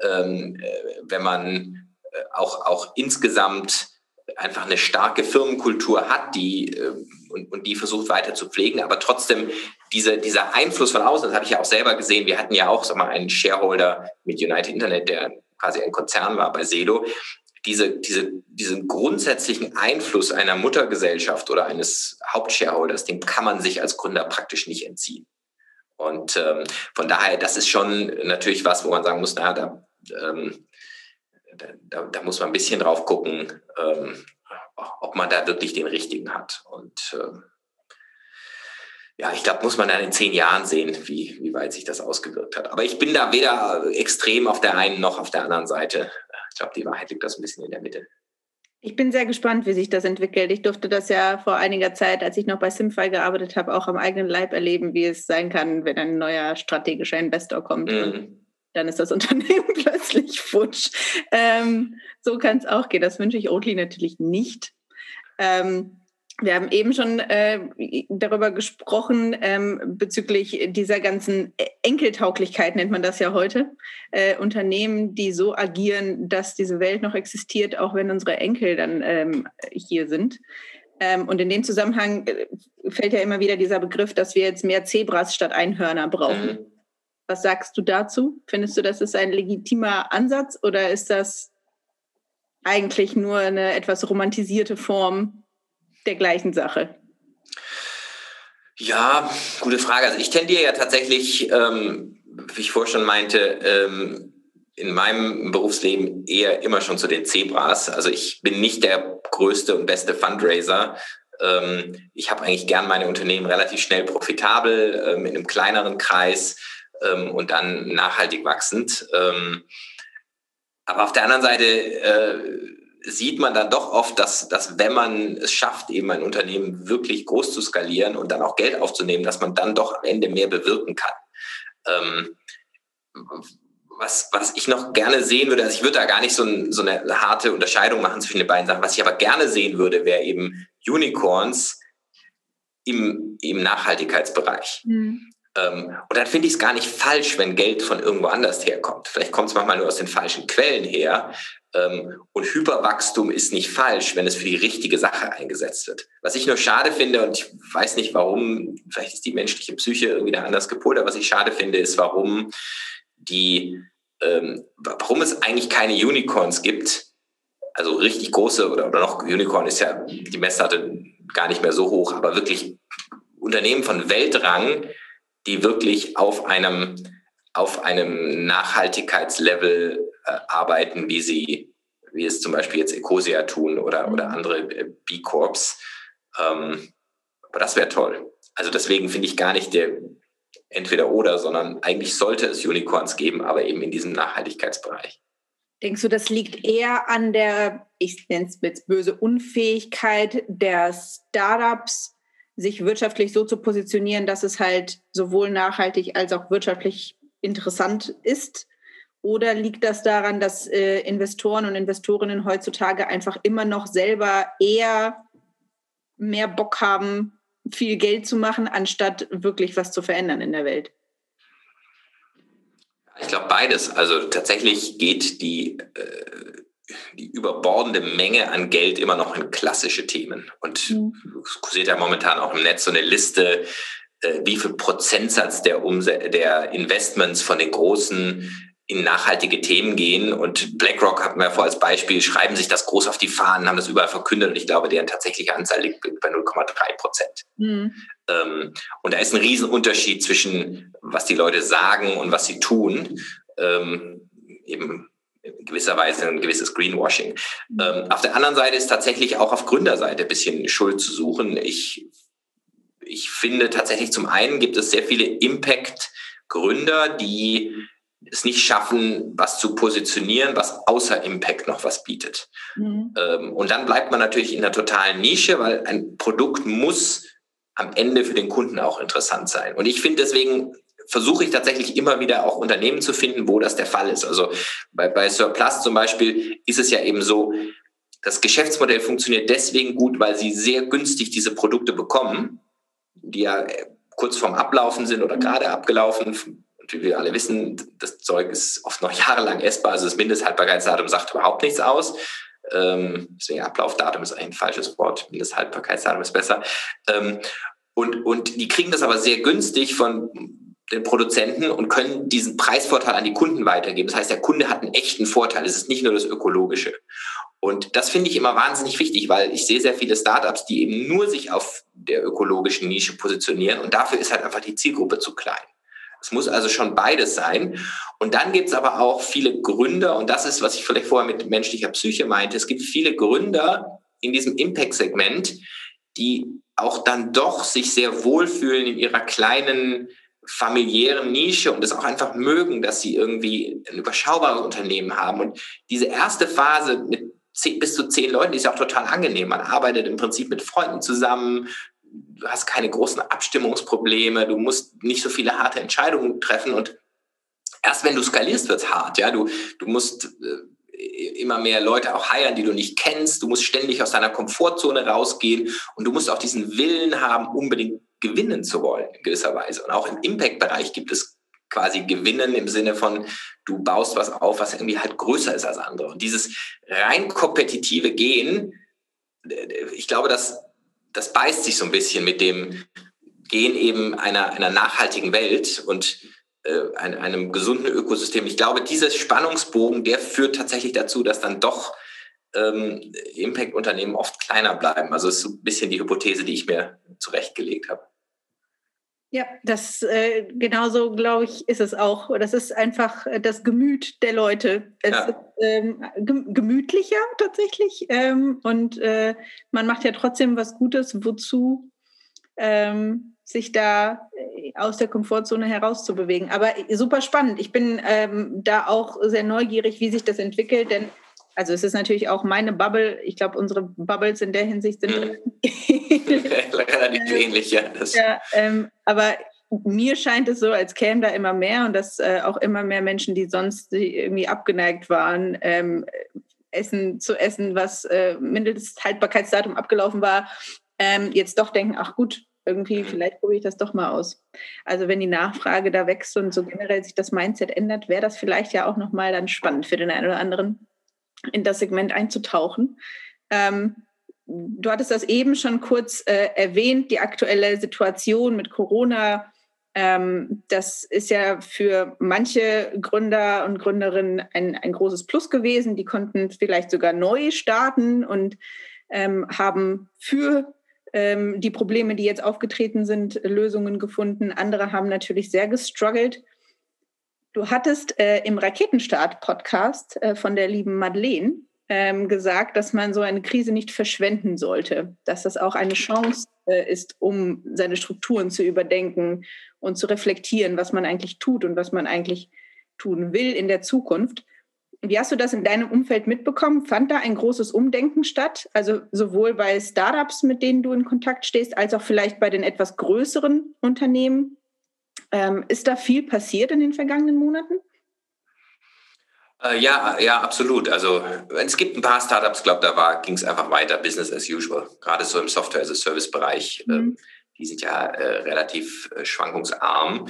ähm, äh, wenn man äh, auch, auch insgesamt einfach eine starke Firmenkultur hat, die äh, und, und die versucht weiter zu pflegen, aber trotzdem diese, dieser Einfluss von außen, das habe ich ja auch selber gesehen, wir hatten ja auch sag mal, einen Shareholder mit United Internet, der quasi ein Konzern war bei Sedo, diese, diese, diesen grundsätzlichen Einfluss einer Muttergesellschaft oder eines Hauptshareholders, dem kann man sich als Gründer praktisch nicht entziehen. Und ähm, von daher, das ist schon natürlich was, wo man sagen muss, na, da, ähm, da, da, muss man ein bisschen drauf gucken, ähm, ob man da wirklich den richtigen hat. Und ähm, ja, ich glaube, muss man dann in zehn Jahren sehen, wie, wie weit sich das ausgewirkt hat. Aber ich bin da weder extrem auf der einen noch auf der anderen Seite. Ich glaube, die Wahrheit liegt das ein bisschen in der Mitte. Ich bin sehr gespannt, wie sich das entwickelt. Ich durfte das ja vor einiger Zeit, als ich noch bei Simfy gearbeitet habe, auch am eigenen Leib erleben, wie es sein kann, wenn ein neuer strategischer Investor kommt. Mhm. Dann ist das Unternehmen plötzlich futsch. Ähm, so kann es auch gehen. Das wünsche ich Oatly natürlich nicht. Ähm, wir haben eben schon äh, darüber gesprochen, ähm, bezüglich dieser ganzen Enkeltauglichkeit, nennt man das ja heute. Äh, Unternehmen, die so agieren, dass diese Welt noch existiert, auch wenn unsere Enkel dann ähm, hier sind. Ähm, und in dem Zusammenhang äh, fällt ja immer wieder dieser Begriff, dass wir jetzt mehr Zebras statt Einhörner brauchen. Mhm. Was sagst du dazu? Findest du, das ist ein legitimer Ansatz oder ist das eigentlich nur eine etwas romantisierte Form der gleichen Sache? Ja, gute Frage. Also ich tendiere ja tatsächlich, ähm, wie ich vorher schon meinte, ähm, in meinem Berufsleben eher immer schon zu den Zebras. Also ich bin nicht der größte und beste Fundraiser. Ähm, ich habe eigentlich gern meine Unternehmen relativ schnell profitabel, ähm, in einem kleineren Kreis ähm, und dann nachhaltig wachsend. Ähm, aber auf der anderen Seite äh, sieht man dann doch oft, dass, dass wenn man es schafft, eben ein Unternehmen wirklich groß zu skalieren und dann auch Geld aufzunehmen, dass man dann doch am Ende mehr bewirken kann. Ähm, was, was ich noch gerne sehen würde, also ich würde da gar nicht so, ein, so eine harte Unterscheidung machen zwischen den beiden Sachen. Was ich aber gerne sehen würde, wäre eben Unicorns im, im Nachhaltigkeitsbereich. Mhm. Ähm, und dann finde ich es gar nicht falsch, wenn Geld von irgendwo anders herkommt. Vielleicht kommt es manchmal nur aus den falschen Quellen her. Ähm, und Hyperwachstum ist nicht falsch, wenn es für die richtige Sache eingesetzt wird. Was ich nur schade finde, und ich weiß nicht warum, vielleicht ist die menschliche Psyche irgendwie da anders gepolt, aber was ich schade finde, ist, warum die, ähm, warum es eigentlich keine Unicorns gibt. Also richtig große oder, oder noch Unicorn ist ja die Messlatte gar nicht mehr so hoch, aber wirklich Unternehmen von Weltrang, die wirklich auf einem auf einem Nachhaltigkeitslevel äh, arbeiten, wie sie, wie es zum Beispiel jetzt Ecosia tun oder, oder mhm. andere äh, B-Corps. Ähm, aber das wäre toll. Also deswegen finde ich gar nicht der entweder oder, sondern eigentlich sollte es Unicorns geben, aber eben in diesem Nachhaltigkeitsbereich. Denkst du, das liegt eher an der, ich nenne es jetzt böse, Unfähigkeit der Startups, sich wirtschaftlich so zu positionieren, dass es halt sowohl nachhaltig als auch wirtschaftlich interessant ist? Oder liegt das daran, dass äh, Investoren und Investorinnen heutzutage einfach immer noch selber eher mehr Bock haben, viel Geld zu machen, anstatt wirklich was zu verändern in der Welt? Ich glaube beides. Also tatsächlich geht die, äh, die überbordende Menge an Geld immer noch in klassische Themen. Und mhm. kursiert ja momentan auch im Netz so eine Liste, äh, wie viel Prozentsatz der, Umse der Investments von den großen in nachhaltige Themen gehen. Und BlackRock hatten wir vor als Beispiel, schreiben sich das groß auf die Fahnen, haben das überall verkündet und ich glaube, deren tatsächliche Anzahl liegt bei 0,3 Prozent. Mhm. Ähm, und da ist ein Riesenunterschied zwischen, was die Leute sagen und was sie tun. Ähm, eben in gewisser Weise ein gewisses Greenwashing. Mhm. Ähm, auf der anderen Seite ist tatsächlich auch auf Gründerseite ein bisschen Schuld zu suchen. Ich, ich finde tatsächlich zum einen gibt es sehr viele Impact-Gründer, die es nicht schaffen, was zu positionieren, was außer Impact noch was bietet. Mhm. Ähm, und dann bleibt man natürlich in der totalen Nische, weil ein Produkt muss am Ende für den Kunden auch interessant sein. Und ich finde deswegen versuche ich tatsächlich immer wieder auch Unternehmen zu finden, wo das der Fall ist. Also bei, bei Surplus zum Beispiel ist es ja eben so, das Geschäftsmodell funktioniert deswegen gut, weil sie sehr günstig diese Produkte bekommen, die ja kurz vorm Ablaufen sind oder mhm. gerade abgelaufen, und wie wir alle wissen, das Zeug ist oft noch jahrelang essbar. Also das Mindesthaltbarkeitsdatum sagt überhaupt nichts aus. Ähm, deswegen Ablaufdatum ist ein falsches Wort. Mindesthaltbarkeitsdatum ist besser. Ähm, und, und die kriegen das aber sehr günstig von den Produzenten und können diesen Preisvorteil an die Kunden weitergeben. Das heißt, der Kunde hat einen echten Vorteil. Es ist nicht nur das Ökologische. Und das finde ich immer wahnsinnig wichtig, weil ich sehe sehr viele Startups, die eben nur sich auf der ökologischen Nische positionieren und dafür ist halt einfach die Zielgruppe zu klein. Es muss also schon beides sein. Und dann gibt es aber auch viele Gründer, und das ist, was ich vielleicht vorher mit menschlicher Psyche meinte, es gibt viele Gründer in diesem Impact-Segment, die auch dann doch sich sehr wohlfühlen in ihrer kleinen familiären Nische und es auch einfach mögen, dass sie irgendwie ein überschaubares Unternehmen haben. Und diese erste Phase mit zehn, bis zu zehn Leuten, ist ja auch total angenehm. Man arbeitet im Prinzip mit Freunden zusammen, du hast keine großen Abstimmungsprobleme, du musst nicht so viele harte Entscheidungen treffen und erst wenn du skalierst, wird es hart. Ja? Du, du musst äh, immer mehr Leute auch heiern, die du nicht kennst. Du musst ständig aus deiner Komfortzone rausgehen und du musst auch diesen Willen haben, unbedingt gewinnen zu wollen in gewisser Weise. Und auch im Impact-Bereich gibt es quasi Gewinnen im Sinne von, du baust was auf, was irgendwie halt größer ist als andere. Und dieses rein kompetitive Gehen, ich glaube, das das beißt sich so ein bisschen mit dem Gehen eben einer, einer nachhaltigen Welt und äh, einem, gesunden Ökosystem. Ich glaube, dieser Spannungsbogen, der führt tatsächlich dazu, dass dann doch ähm, Impact-Unternehmen oft kleiner bleiben. Also ist so ein bisschen die Hypothese, die ich mir zurechtgelegt habe. Ja, das äh, genauso glaube ich ist es auch. Das ist einfach äh, das Gemüt der Leute. Es ja. ist ähm, gemütlicher tatsächlich ähm, und äh, man macht ja trotzdem was Gutes. Wozu ähm, sich da äh, aus der Komfortzone herauszubewegen? Aber super spannend. Ich bin ähm, da auch sehr neugierig, wie sich das entwickelt, denn also es ist natürlich auch meine Bubble. Ich glaube, unsere Bubbles in der Hinsicht sind mhm. relativ ähnlich, ja. ja ähm, aber mir scheint es so, als kämen da immer mehr und dass äh, auch immer mehr Menschen, die sonst irgendwie abgeneigt waren, ähm, Essen zu essen, was äh, Mindesthaltbarkeitsdatum abgelaufen war, ähm, jetzt doch denken, ach gut, irgendwie, mhm. vielleicht probiere ich das doch mal aus. Also wenn die Nachfrage da wächst und so generell sich das Mindset ändert, wäre das vielleicht ja auch nochmal dann spannend für den einen oder anderen in das Segment einzutauchen. Ähm, du hattest das eben schon kurz äh, erwähnt, die aktuelle Situation mit Corona. Ähm, das ist ja für manche Gründer und Gründerinnen ein, ein großes Plus gewesen. Die konnten vielleicht sogar neu starten und ähm, haben für ähm, die Probleme, die jetzt aufgetreten sind, Lösungen gefunden. Andere haben natürlich sehr gestruggelt Du hattest äh, im Raketenstart-Podcast äh, von der lieben Madeleine ähm, gesagt, dass man so eine Krise nicht verschwenden sollte, dass das auch eine Chance äh, ist, um seine Strukturen zu überdenken und zu reflektieren, was man eigentlich tut und was man eigentlich tun will in der Zukunft. Wie hast du das in deinem Umfeld mitbekommen? Fand da ein großes Umdenken statt? Also sowohl bei Startups, mit denen du in Kontakt stehst, als auch vielleicht bei den etwas größeren Unternehmen? Ähm, ist da viel passiert in den vergangenen Monaten? Äh, ja, ja, absolut. Also es gibt ein paar Startups, glaube da ging es einfach weiter, Business as usual. Gerade so im Software-as-a-Service-Bereich. Mhm. Ähm, die sind ja äh, relativ äh, schwankungsarm.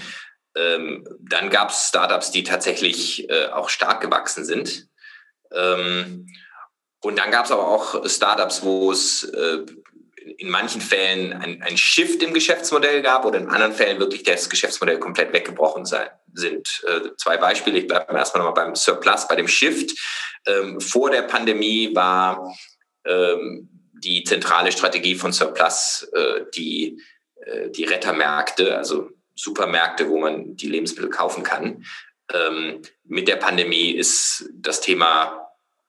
Ähm, dann gab es Startups, die tatsächlich äh, auch stark gewachsen sind. Ähm, und dann gab es aber auch Startups, wo es äh, in manchen Fällen ein, ein Shift im Geschäftsmodell gab oder in anderen Fällen wirklich das Geschäftsmodell komplett weggebrochen sein, sind. Äh, zwei Beispiele, ich bleibe erstmal nochmal beim Surplus, bei dem Shift. Ähm, vor der Pandemie war ähm, die zentrale Strategie von Surplus äh, die, äh, die Rettermärkte, also Supermärkte, wo man die Lebensmittel kaufen kann. Ähm, mit der Pandemie ist das Thema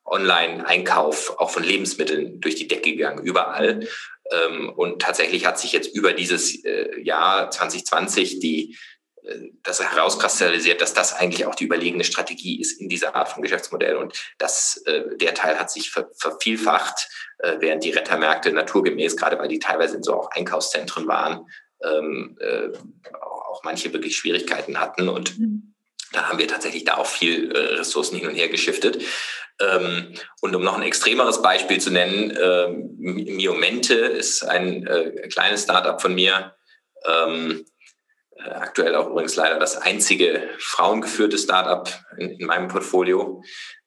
Online-Einkauf auch von Lebensmitteln durch die Decke gegangen, überall. Ähm, und tatsächlich hat sich jetzt über dieses äh, Jahr 2020 die, äh, das herauskristallisiert, dass das eigentlich auch die überlegene Strategie ist in dieser Art von Geschäftsmodell. Und das, äh, der Teil hat sich ver, vervielfacht, äh, während die Rettermärkte naturgemäß, gerade weil die teilweise in so auch Einkaufszentren waren, ähm, äh, auch manche wirklich Schwierigkeiten hatten. Und mhm. da haben wir tatsächlich da auch viel Ressourcen hin und her geschiftet. Ähm, und um noch ein extremeres Beispiel zu nennen, ähm, Miomente ist ein äh, kleines Startup von mir, ähm, äh, aktuell auch übrigens leider das einzige frauengeführte Startup in, in meinem Portfolio.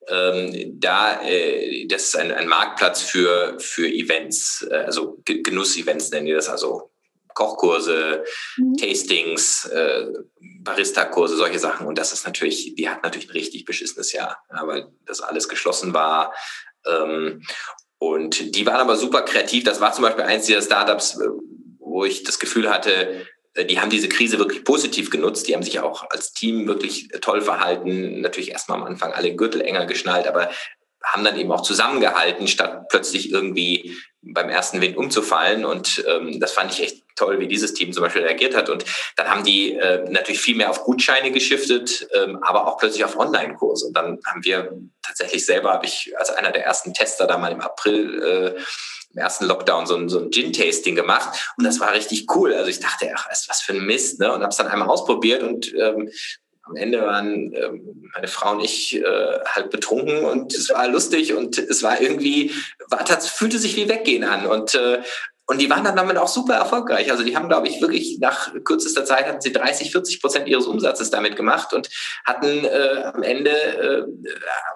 Ähm, da, äh, das ist ein, ein Marktplatz für, für Events, äh, also Genuss-Events nennen die das, also Kochkurse, mhm. Tastings, äh, Barista-Kurse, solche Sachen. Und das ist natürlich, die hat natürlich ein richtig beschissenes Jahr, ja, weil das alles geschlossen war. Ähm, und die waren aber super kreativ. Das war zum Beispiel eins dieser Startups, äh, wo ich das Gefühl hatte, äh, die haben diese Krise wirklich positiv genutzt. Die haben sich auch als Team wirklich toll verhalten. Natürlich erstmal am Anfang alle Gürtel enger geschnallt, aber haben dann eben auch zusammengehalten, statt plötzlich irgendwie beim ersten Wind umzufallen. Und ähm, das fand ich echt toll, wie dieses Team zum Beispiel reagiert hat. Und dann haben die äh, natürlich viel mehr auf Gutscheine geschiftet, ähm, aber auch plötzlich auf Online-Kurse. Und dann haben wir tatsächlich selber, habe ich als einer der ersten Tester da mal im April äh, im ersten Lockdown so ein, so ein Gin-Tasting gemacht und das war richtig cool. Also ich dachte, ach, was für ein Mist, ne? Und habe es dann einmal ausprobiert und ähm, am Ende waren ähm, meine Frau und ich äh, halt betrunken und es war lustig und es war irgendwie, war, das fühlte sich wie Weggehen an und äh, und die waren dann damit auch super erfolgreich. Also die haben, glaube ich, wirklich nach kürzester Zeit hatten sie 30, 40 Prozent ihres Umsatzes damit gemacht und hatten äh, am Ende äh,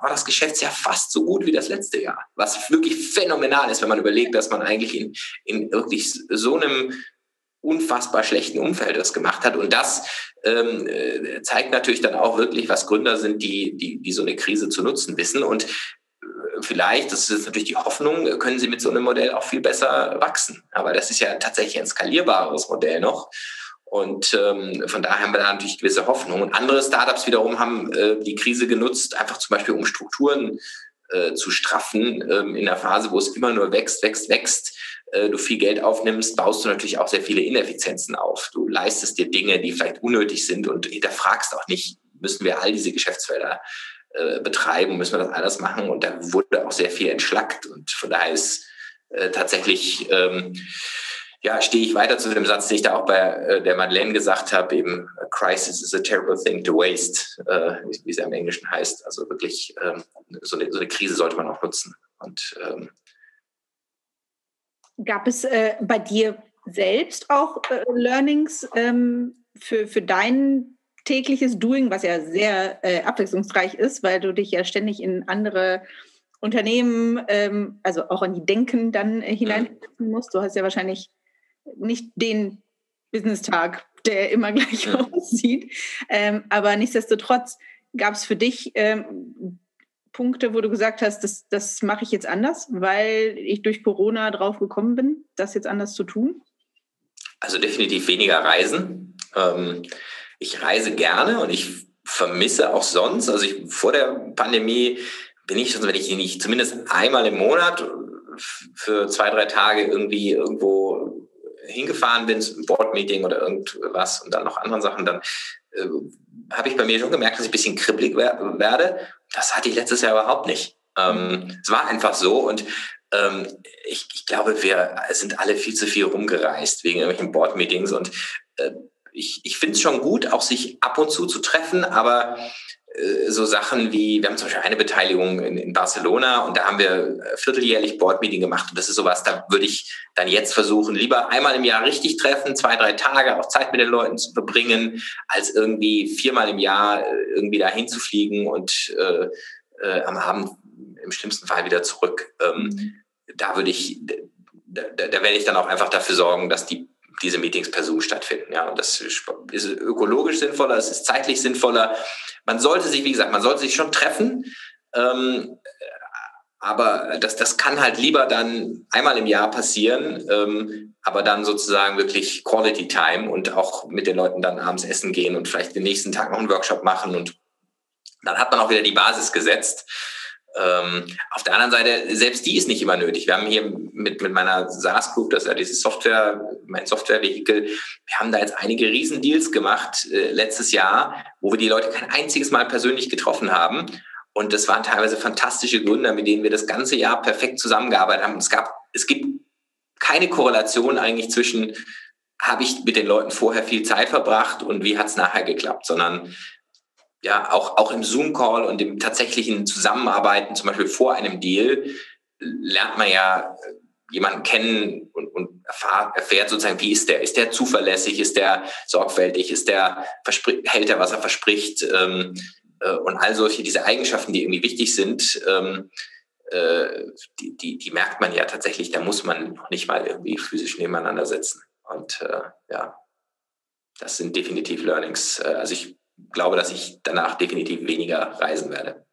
war das Geschäftsjahr fast so gut wie das letzte Jahr. Was wirklich phänomenal ist, wenn man überlegt, dass man eigentlich in, in wirklich so einem unfassbar schlechten Umfeld das gemacht hat. Und das ähm, äh, zeigt natürlich dann auch wirklich, was Gründer sind, die, die, die so eine Krise zu nutzen wissen. Und vielleicht, das ist natürlich die Hoffnung, können sie mit so einem Modell auch viel besser wachsen. Aber das ist ja tatsächlich ein skalierbares Modell noch. Und ähm, von daher haben wir da natürlich gewisse Hoffnung. Und andere Startups wiederum haben äh, die Krise genutzt, einfach zum Beispiel um Strukturen äh, zu straffen ähm, in der Phase, wo es immer nur wächst, wächst, wächst äh, du viel Geld aufnimmst, baust du natürlich auch sehr viele Ineffizienzen auf. Du leistest dir Dinge, die vielleicht unnötig sind und hinterfragst auch nicht, müssen wir all diese Geschäftsfelder betreiben, müssen wir das alles machen. Und da wurde auch sehr viel entschlackt. Und von daher ist äh, tatsächlich, ähm, ja, stehe ich weiter zu dem Satz, den ich da auch bei äh, der Madeleine gesagt habe, eben, a crisis is a terrible thing to waste, äh, wie es ja im Englischen heißt. Also wirklich, ähm, so, eine, so eine Krise sollte man auch nutzen. Und ähm, Gab es äh, bei dir selbst auch äh, Learnings ähm, für, für dein tägliches Doing, was ja sehr äh, abwechslungsreich ist, weil du dich ja ständig in andere Unternehmen, ähm, also auch an die Denken dann äh, hineinsetzen musst. Du hast ja wahrscheinlich nicht den Business-Tag, der immer gleich ja. aussieht. Ähm, aber nichtsdestotrotz gab es für dich ähm, Punkte, wo du gesagt hast, das, das mache ich jetzt anders, weil ich durch Corona drauf gekommen bin, das jetzt anders zu tun? Also definitiv weniger Reisen. Ähm, ich reise gerne und ich vermisse auch sonst. Also ich, vor der Pandemie bin ich schon, wenn ich nicht zumindest einmal im Monat für zwei, drei Tage irgendwie irgendwo hingefahren bin, ein Board-Meeting oder irgendwas und dann noch anderen Sachen, dann äh, habe ich bei mir schon gemerkt, dass ich ein bisschen kribbelig werde. Das hatte ich letztes Jahr überhaupt nicht. Ähm, es war einfach so und ähm, ich, ich, glaube, wir sind alle viel zu viel rumgereist wegen irgendwelchen Board-Meetings und äh, ich, ich finde es schon gut, auch sich ab und zu zu treffen, aber äh, so Sachen wie, wir haben zum Beispiel eine Beteiligung in, in, Barcelona und da haben wir äh, vierteljährlich Board-Meeting gemacht und das ist sowas, da würde ich dann jetzt versuchen, lieber einmal im Jahr richtig treffen, zwei, drei Tage auch Zeit mit den Leuten zu verbringen, als irgendwie viermal im Jahr äh, irgendwie dahin zu fliegen und äh, äh, am Abend im schlimmsten Fall wieder zurück. Ähm, mhm. Da würde ich, da, da, da werde ich dann auch einfach dafür sorgen, dass die diese Meetings per Zoom stattfinden. Ja, und das ist ökologisch sinnvoller, es ist zeitlich sinnvoller. Man sollte sich, wie gesagt, man sollte sich schon treffen, ähm, aber das, das kann halt lieber dann einmal im Jahr passieren, ähm, aber dann sozusagen wirklich Quality Time und auch mit den Leuten dann abends essen gehen und vielleicht den nächsten Tag noch einen Workshop machen und dann hat man auch wieder die Basis gesetzt. Ähm, auf der anderen Seite, selbst die ist nicht immer nötig. Wir haben hier mit, mit meiner SaaS Group, das ist ja dieses Software, mein Softwarevehikel, wir haben da jetzt einige Riesendeals gemacht äh, letztes Jahr, wo wir die Leute kein einziges Mal persönlich getroffen haben. Und das waren teilweise fantastische Gründer, mit denen wir das ganze Jahr perfekt zusammengearbeitet haben. Es gab, es gibt keine Korrelation eigentlich zwischen, habe ich mit den Leuten vorher viel Zeit verbracht und wie hat es nachher geklappt, sondern ja, auch, auch im Zoom-Call und im tatsächlichen Zusammenarbeiten, zum Beispiel vor einem Deal, lernt man ja äh, jemanden kennen und, und erfahrt, erfährt sozusagen, wie ist der? Ist der zuverlässig? Ist der sorgfältig? Ist der, hält er, was er verspricht? Ähm, äh, und all solche, diese Eigenschaften, die irgendwie wichtig sind, ähm, äh, die, die, die merkt man ja tatsächlich, da muss man noch nicht mal irgendwie physisch nebeneinander sitzen. Und äh, ja, das sind definitiv Learnings. Äh, also ich glaube, dass ich danach definitiv weniger reisen werde.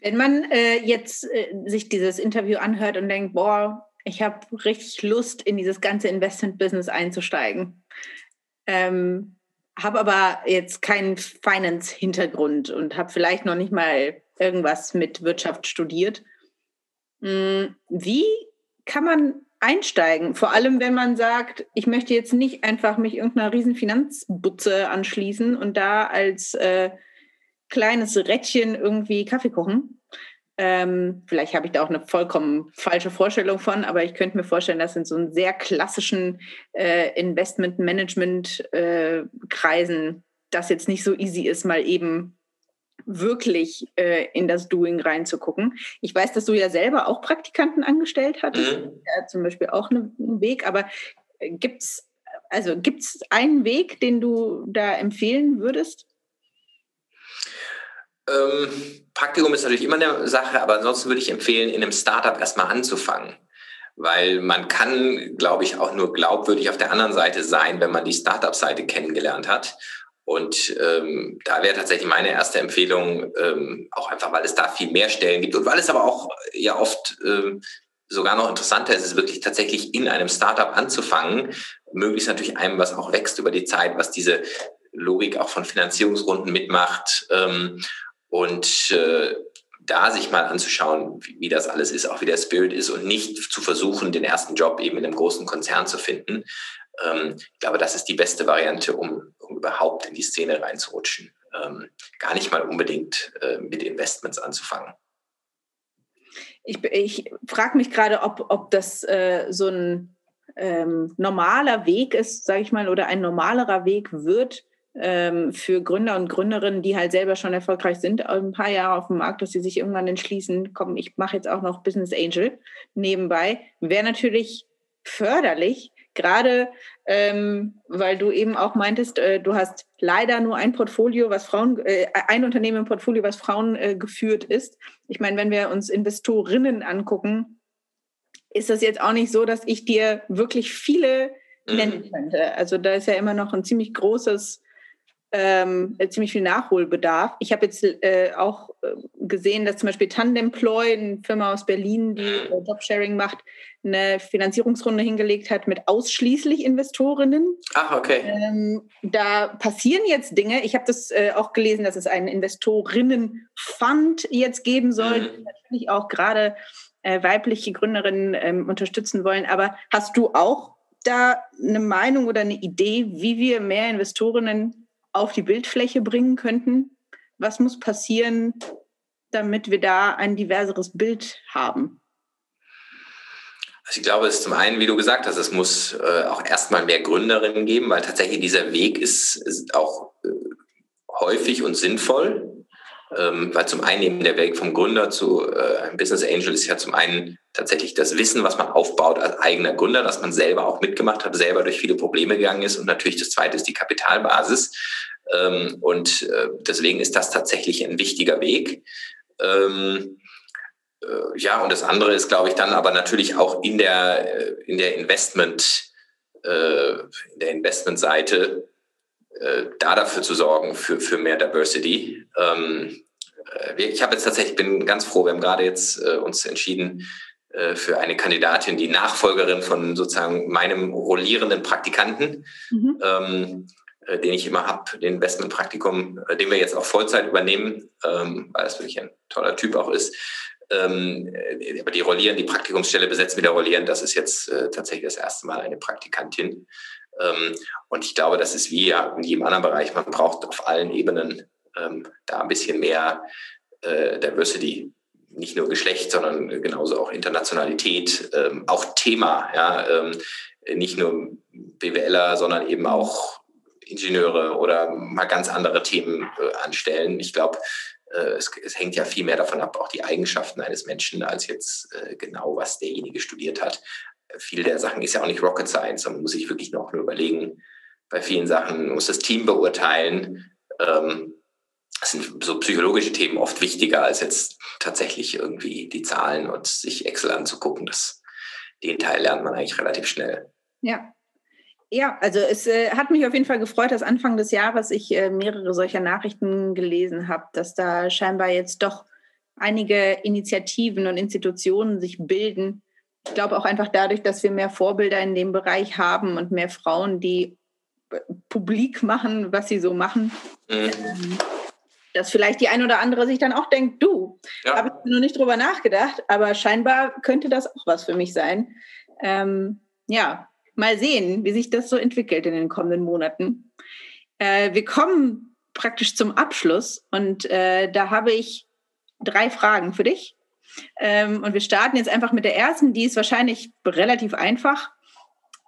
Wenn man äh, jetzt äh, sich dieses Interview anhört und denkt, boah, ich habe richtig Lust, in dieses ganze Investment-Business einzusteigen, ähm, habe aber jetzt keinen Finance-Hintergrund und habe vielleicht noch nicht mal irgendwas mit Wirtschaft studiert. Hm, wie kann man einsteigen. Vor allem, wenn man sagt, ich möchte jetzt nicht einfach mich irgendeiner riesen Finanzbutze anschließen und da als äh, kleines Rädchen irgendwie Kaffee kochen. Ähm, vielleicht habe ich da auch eine vollkommen falsche Vorstellung von, aber ich könnte mir vorstellen, dass in so einem sehr klassischen äh, Investment-Management-Kreisen äh, das jetzt nicht so easy ist, mal eben wirklich äh, in das Doing reinzugucken. Ich weiß, dass du ja selber auch Praktikanten angestellt hattest, mhm. ja, zum Beispiel auch einen Weg, aber äh, gibt es also gibt's einen Weg, den du da empfehlen würdest? Ähm, Praktikum ist natürlich immer eine Sache, aber ansonsten würde ich empfehlen, in einem Startup erstmal anzufangen. Weil man kann, glaube ich, auch nur glaubwürdig auf der anderen Seite sein, wenn man die Startup-Seite kennengelernt hat. Und ähm, da wäre tatsächlich meine erste Empfehlung, ähm, auch einfach, weil es da viel mehr Stellen gibt und weil es aber auch ja oft ähm, sogar noch interessanter ist, es wirklich tatsächlich in einem Startup anzufangen, möglichst natürlich einem, was auch wächst über die Zeit, was diese Logik auch von Finanzierungsrunden mitmacht ähm, und äh, da sich mal anzuschauen, wie, wie, das alles ist, auch wie der Spirit ist und nicht zu versuchen, den ersten Job eben in einem großen Konzern zu finden, ähm, ich glaube, das ist die beste Variante, um, um überhaupt in die Szene reinzurutschen. Ähm, gar nicht mal unbedingt äh, mit Investments anzufangen. Ich, ich frage mich gerade, ob, ob das äh, so ein ähm, normaler Weg ist, sage ich mal, oder ein normalerer Weg wird ähm, für Gründer und Gründerinnen, die halt selber schon erfolgreich sind, ein paar Jahre auf dem Markt, dass sie sich irgendwann entschließen, komm, ich mache jetzt auch noch Business Angel nebenbei, wäre natürlich förderlich, Gerade ähm, weil du eben auch meintest, äh, du hast leider nur ein Portfolio, was Frauen, äh, ein Unternehmen im Portfolio, was Frauen äh, geführt ist. Ich meine, wenn wir uns Investorinnen angucken, ist das jetzt auch nicht so, dass ich dir wirklich viele mhm. nennen könnte. Also da ist ja immer noch ein ziemlich großes ähm, ziemlich viel Nachholbedarf. Ich habe jetzt äh, auch äh, gesehen, dass zum Beispiel Tandemploy, eine Firma aus Berlin, die äh, Jobsharing macht, eine Finanzierungsrunde hingelegt hat mit ausschließlich Investorinnen. Ach, okay. Ähm, da passieren jetzt Dinge. Ich habe das äh, auch gelesen, dass es einen Investorinnenfund jetzt geben soll, mhm. die natürlich auch gerade äh, weibliche Gründerinnen ähm, unterstützen wollen. Aber hast du auch da eine Meinung oder eine Idee, wie wir mehr Investorinnen auf die Bildfläche bringen könnten? Was muss passieren, damit wir da ein diverseres Bild haben? Also ich glaube, es ist zum einen, wie du gesagt hast, es muss äh, auch erstmal mehr Gründerinnen geben, weil tatsächlich dieser Weg ist, ist auch äh, häufig und sinnvoll. Ähm, weil zum einen eben der Weg vom Gründer zu äh, einem Business Angel ist ja zum einen tatsächlich das Wissen, was man aufbaut als eigener Gründer, dass man selber auch mitgemacht hat, selber durch viele Probleme gegangen ist. Und natürlich das zweite ist die Kapitalbasis. Ähm, und äh, deswegen ist das tatsächlich ein wichtiger Weg. Ähm, äh, ja, und das andere ist, glaube ich, dann aber natürlich auch in der, äh, in der Investment, äh, in der Investmentseite da dafür zu sorgen für, für mehr Diversity. Ähm, äh, ich habe jetzt tatsächlich, bin ganz froh, wir haben gerade jetzt äh, uns entschieden für eine Kandidatin, die Nachfolgerin von sozusagen meinem rollierenden Praktikanten, mhm. ähm, den ich immer habe, den Investmentpraktikum, den wir jetzt auch Vollzeit übernehmen, ähm, weil es wirklich ein toller Typ auch ist. Ähm, aber die rollieren, die Praktikumsstelle besetzen wieder rollieren, das ist jetzt äh, tatsächlich das erste Mal eine Praktikantin. Ähm, und ich glaube, das ist wie ja in jedem anderen Bereich. Man braucht auf allen Ebenen ähm, da ein bisschen mehr äh, Diversity. Nicht nur Geschlecht, sondern genauso auch Internationalität, ähm, auch Thema. Ja, nicht nur BWLer, sondern eben auch Ingenieure oder mal ganz andere Themen äh, anstellen. Ich glaube, äh, es, es, hängt ja viel mehr davon ab, auch die Eigenschaften eines Menschen, als jetzt äh, genau, was derjenige studiert hat viel der Sachen ist ja auch nicht Rocket Science, man muss sich wirklich noch nur überlegen. Bei vielen Sachen muss das Team beurteilen. Ähm, sind so psychologische Themen oft wichtiger als jetzt tatsächlich irgendwie die Zahlen und sich Excel anzugucken. Das, den Teil lernt man eigentlich relativ schnell. Ja. Ja, also es äh, hat mich auf jeden Fall gefreut, dass Anfang des Jahres ich äh, mehrere solcher Nachrichten gelesen habe, dass da scheinbar jetzt doch einige Initiativen und Institutionen sich bilden, ich glaube auch einfach dadurch, dass wir mehr Vorbilder in dem Bereich haben und mehr Frauen, die äh, publik machen, was sie so machen, mhm. Ähm, dass vielleicht die ein oder andere sich dann auch denkt, du, ja. habe ich noch nicht drüber nachgedacht, aber scheinbar könnte das auch was für mich sein. Ähm, ja, mal sehen, wie sich das so entwickelt in den kommenden Monaten. Äh, wir kommen praktisch zum Abschluss und äh, da habe ich drei Fragen für dich. Ähm, und wir starten jetzt einfach mit der ersten, die ist wahrscheinlich relativ einfach,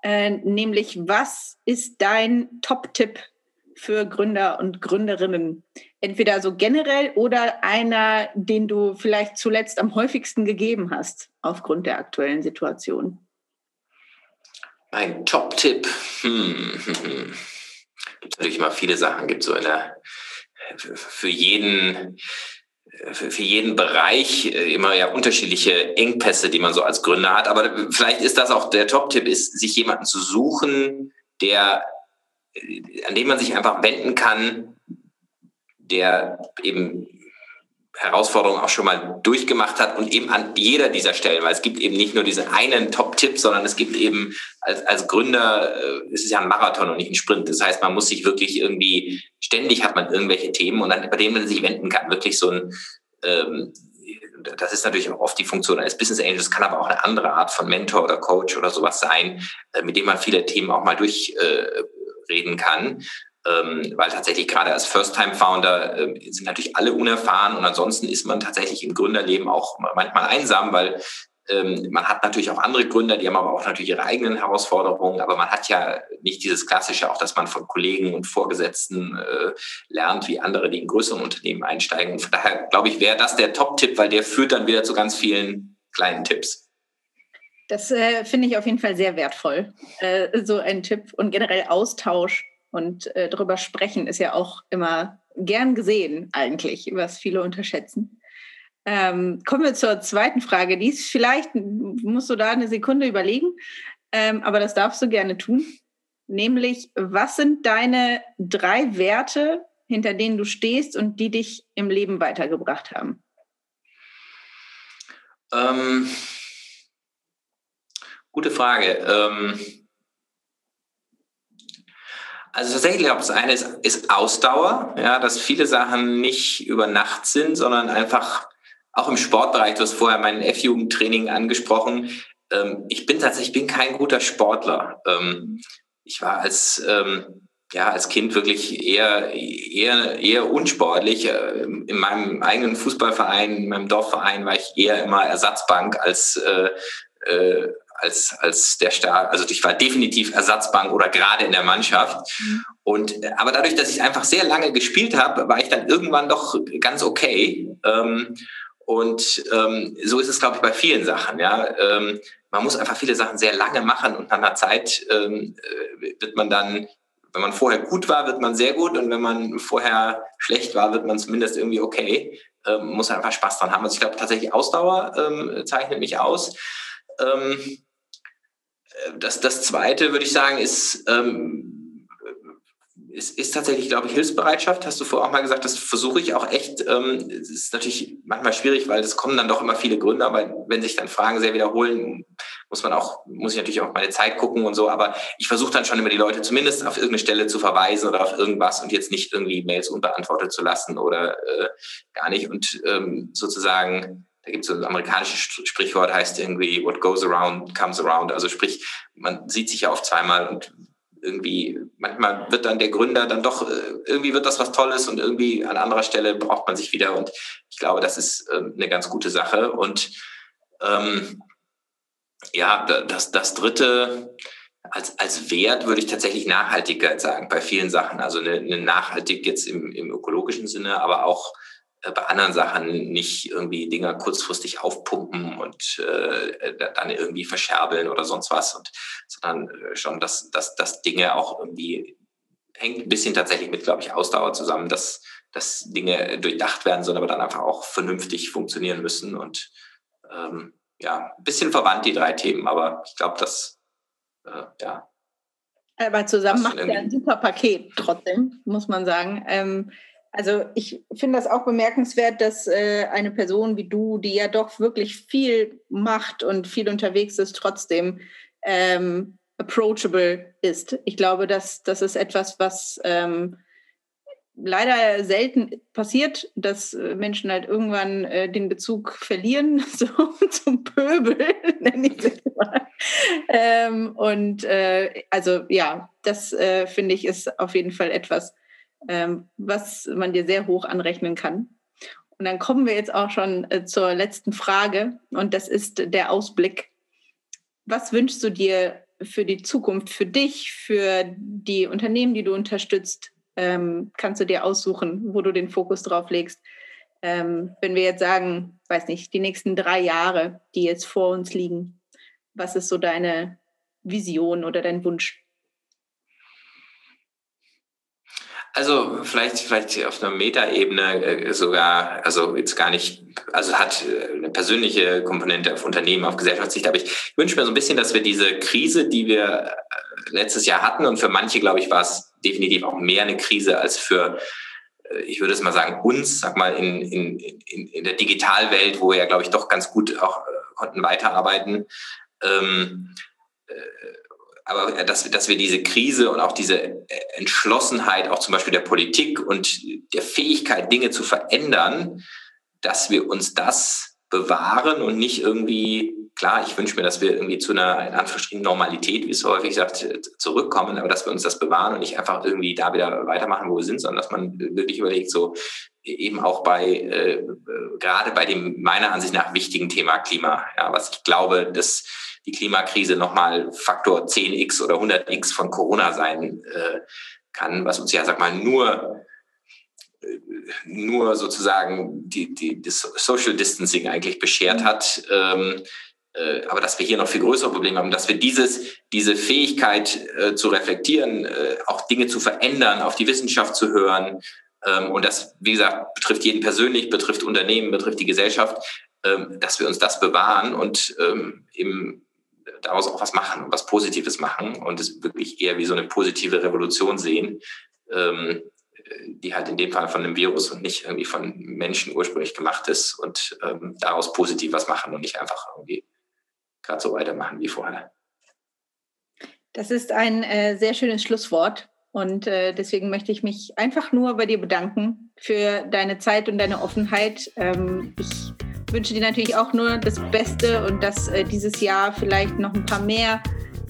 äh, nämlich was ist dein Top-Tipp für Gründer und Gründerinnen? Entweder so generell oder einer, den du vielleicht zuletzt am häufigsten gegeben hast aufgrund der aktuellen Situation. Ein Top-Tipp. Hm, hm, hm. Gibt natürlich immer viele Sachen, gibt so in der für jeden für jeden Bereich äh, immer ja unterschiedliche Engpässe, die man so als Gründer hat. Aber vielleicht ist das auch der Top-Tipp, ist, sich jemanden zu suchen, der, äh, an den man sich einfach wenden kann, der eben Herausforderungen auch schon mal durchgemacht hat und eben an jeder dieser Stellen, weil es gibt eben nicht nur diesen einen Top-Tipp, sondern es gibt eben als, als Gründer, äh, es ist ja ein Marathon und nicht ein Sprint. Das heißt, man muss sich wirklich irgendwie, ständig hat man irgendwelche Themen und dann, bei denen man sich wenden kann, wirklich so ein, ähm, das ist natürlich auch oft die Funktion eines Business Angels, kann aber auch eine andere Art von Mentor oder Coach oder sowas sein, äh, mit dem man viele Themen auch mal durchreden äh, kann ähm, weil tatsächlich gerade als First-Time-Founder äh, sind natürlich alle unerfahren und ansonsten ist man tatsächlich im Gründerleben auch manchmal einsam, weil ähm, man hat natürlich auch andere Gründer, die haben aber auch natürlich ihre eigenen Herausforderungen, aber man hat ja nicht dieses Klassische, auch dass man von Kollegen und Vorgesetzten äh, lernt, wie andere, die in größeren Unternehmen einsteigen. Und von daher glaube ich, wäre das der Top-Tipp, weil der führt dann wieder zu ganz vielen kleinen Tipps. Das äh, finde ich auf jeden Fall sehr wertvoll, äh, so ein Tipp und generell Austausch und äh, darüber sprechen ist ja auch immer gern gesehen eigentlich, was viele unterschätzen. Ähm, kommen wir zur zweiten Frage. Die ist vielleicht, musst du da eine Sekunde überlegen, ähm, aber das darfst du gerne tun. nämlich was sind deine drei Werte, hinter denen du stehst und die dich im Leben weitergebracht haben? Ähm, gute Frage. Ähm, also tatsächlich, glaube ich, das eine ist, ist Ausdauer, ja, dass viele Sachen nicht über Nacht sind, sondern einfach auch im Sportbereich, du hast vorher mein F-Jugendtraining angesprochen. Ähm, ich bin tatsächlich bin kein guter Sportler. Ähm, ich war als ähm, ja, als Kind wirklich eher, eher, eher unsportlich. Äh, in meinem eigenen Fußballverein, in meinem Dorfverein war ich eher immer Ersatzbank als, äh, äh, als, als der Star. Also ich war definitiv Ersatzbank oder gerade in der Mannschaft. Mhm. Und, aber dadurch, dass ich einfach sehr lange gespielt habe, war ich dann irgendwann doch ganz okay. Ähm, und ähm, so ist es, glaube ich, bei vielen Sachen. Ja, ähm, man muss einfach viele Sachen sehr lange machen und nach einer Zeit ähm, äh, wird man dann wenn man vorher gut war, wird man sehr gut und wenn man vorher schlecht war, wird man zumindest irgendwie okay. Ähm, muss einfach Spaß dran haben. Also ich glaube tatsächlich Ausdauer ähm, zeichnet mich aus. Ähm, äh, das, das Zweite würde ich sagen ist ähm, es ist tatsächlich, glaube ich, Hilfsbereitschaft. Hast du vorher auch mal gesagt, das versuche ich auch echt. Ähm, ist natürlich manchmal schwierig, weil es kommen dann doch immer viele Gründe, aber wenn sich dann Fragen sehr wiederholen, muss man auch, muss ich natürlich auch meine Zeit gucken und so. Aber ich versuche dann schon immer die Leute zumindest auf irgendeine Stelle zu verweisen oder auf irgendwas und jetzt nicht irgendwie Mails unbeantwortet zu lassen oder äh, gar nicht. Und ähm, sozusagen da gibt es so ein amerikanisches Sprichwort, heißt irgendwie, what goes around comes around. Also sprich, man sieht sich ja oft zweimal und irgendwie, manchmal wird dann der Gründer dann doch, äh, irgendwie wird das was Tolles und irgendwie an anderer Stelle braucht man sich wieder. Und ich glaube, das ist ähm, eine ganz gute Sache. Und ähm, ja, das, das dritte, als, als Wert würde ich tatsächlich Nachhaltigkeit sagen, bei vielen Sachen. Also eine, eine nachhaltig jetzt im, im ökologischen Sinne, aber auch bei anderen Sachen nicht irgendwie Dinger kurzfristig aufpumpen und äh, dann irgendwie verscherbeln oder sonst was, und, sondern äh, schon, dass, dass, dass Dinge auch irgendwie hängt ein bisschen tatsächlich mit, glaube ich, Ausdauer zusammen, dass, dass Dinge durchdacht werden, sondern aber dann einfach auch vernünftig funktionieren müssen und ähm, ja, ein bisschen verwandt die drei Themen, aber ich glaube, dass äh, ja. Aber zusammen macht ja ein super Paket trotzdem, muss man sagen. Ähm, also ich finde das auch bemerkenswert, dass äh, eine Person wie du, die ja doch wirklich viel macht und viel unterwegs ist, trotzdem ähm, approachable ist. Ich glaube, dass das ist etwas, was ähm, leider selten passiert, dass äh, Menschen halt irgendwann äh, den Bezug verlieren so, zum Pöbel, nenne ich es mal. Ähm, und äh, also ja, das äh, finde ich ist auf jeden Fall etwas, ähm, was man dir sehr hoch anrechnen kann. Und dann kommen wir jetzt auch schon äh, zur letzten Frage und das ist der Ausblick. Was wünschst du dir für die Zukunft, für dich, für die Unternehmen, die du unterstützt? Ähm, kannst du dir aussuchen, wo du den Fokus drauf legst? Ähm, wenn wir jetzt sagen, weiß nicht, die nächsten drei Jahre, die jetzt vor uns liegen, was ist so deine Vision oder dein Wunsch? Also vielleicht, vielleicht auf einer Metaebene äh, sogar, also jetzt gar nicht, also hat äh, eine persönliche Komponente auf Unternehmen, auf Gesellschaftssicht, aber ich wünsche mir so ein bisschen, dass wir diese Krise, die wir äh, letztes Jahr hatten, und für manche, glaube ich, war es definitiv auch mehr eine Krise als für, ich würde es mal sagen, uns, sag mal, in, in, in, in der Digitalwelt, wo wir ja, glaube ich, doch ganz gut auch konnten weiterarbeiten. Ähm, aber dass, dass wir diese Krise und auch diese äh, Entschlossenheit auch zum Beispiel der Politik und der Fähigkeit, Dinge zu verändern, dass wir uns das bewahren und nicht irgendwie, klar, ich wünsche mir, dass wir irgendwie zu einer, in Anführungsstrichen, Normalität, wie es so häufig sagt, zurückkommen, aber dass wir uns das bewahren und nicht einfach irgendwie da wieder weitermachen, wo wir sind, sondern dass man wirklich überlegt, so eben auch bei, äh, gerade bei dem meiner Ansicht nach wichtigen Thema Klima, ja, was ich glaube, dass die Klimakrise nochmal Faktor 10x oder 100x von Corona sein äh, kann, was uns ja, sag mal, nur äh, nur sozusagen die, die, das Social Distancing eigentlich beschert hat. Ähm, äh, aber dass wir hier noch viel größere Probleme haben, dass wir dieses, diese Fähigkeit äh, zu reflektieren, äh, auch Dinge zu verändern, auf die Wissenschaft zu hören, ähm, und das, wie gesagt, betrifft jeden persönlich, betrifft Unternehmen, betrifft die Gesellschaft, ähm, dass wir uns das bewahren und ähm, im daraus auch was machen und was Positives machen und es wirklich eher wie so eine positive Revolution sehen, ähm, die halt in dem Fall von einem Virus und nicht irgendwie von Menschen ursprünglich gemacht ist und ähm, daraus positiv was machen und nicht einfach irgendwie gerade so weitermachen wie vorher. Das ist ein äh, sehr schönes Schlusswort. Und äh, deswegen möchte ich mich einfach nur bei dir bedanken für deine Zeit und deine Offenheit. Ähm, ich wünsche dir natürlich auch nur das Beste und dass äh, dieses Jahr vielleicht noch ein paar mehr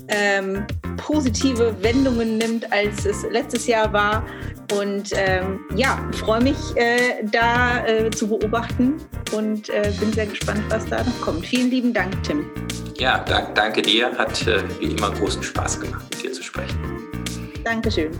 ähm, positive Wendungen nimmt, als es letztes Jahr war. Und ähm, ja, freue mich äh, da äh, zu beobachten und äh, bin sehr gespannt, was da noch kommt. Vielen lieben Dank, Tim. Ja, danke dir. Hat äh, wie immer großen Spaß gemacht, mit dir zu sprechen. Dankeschön.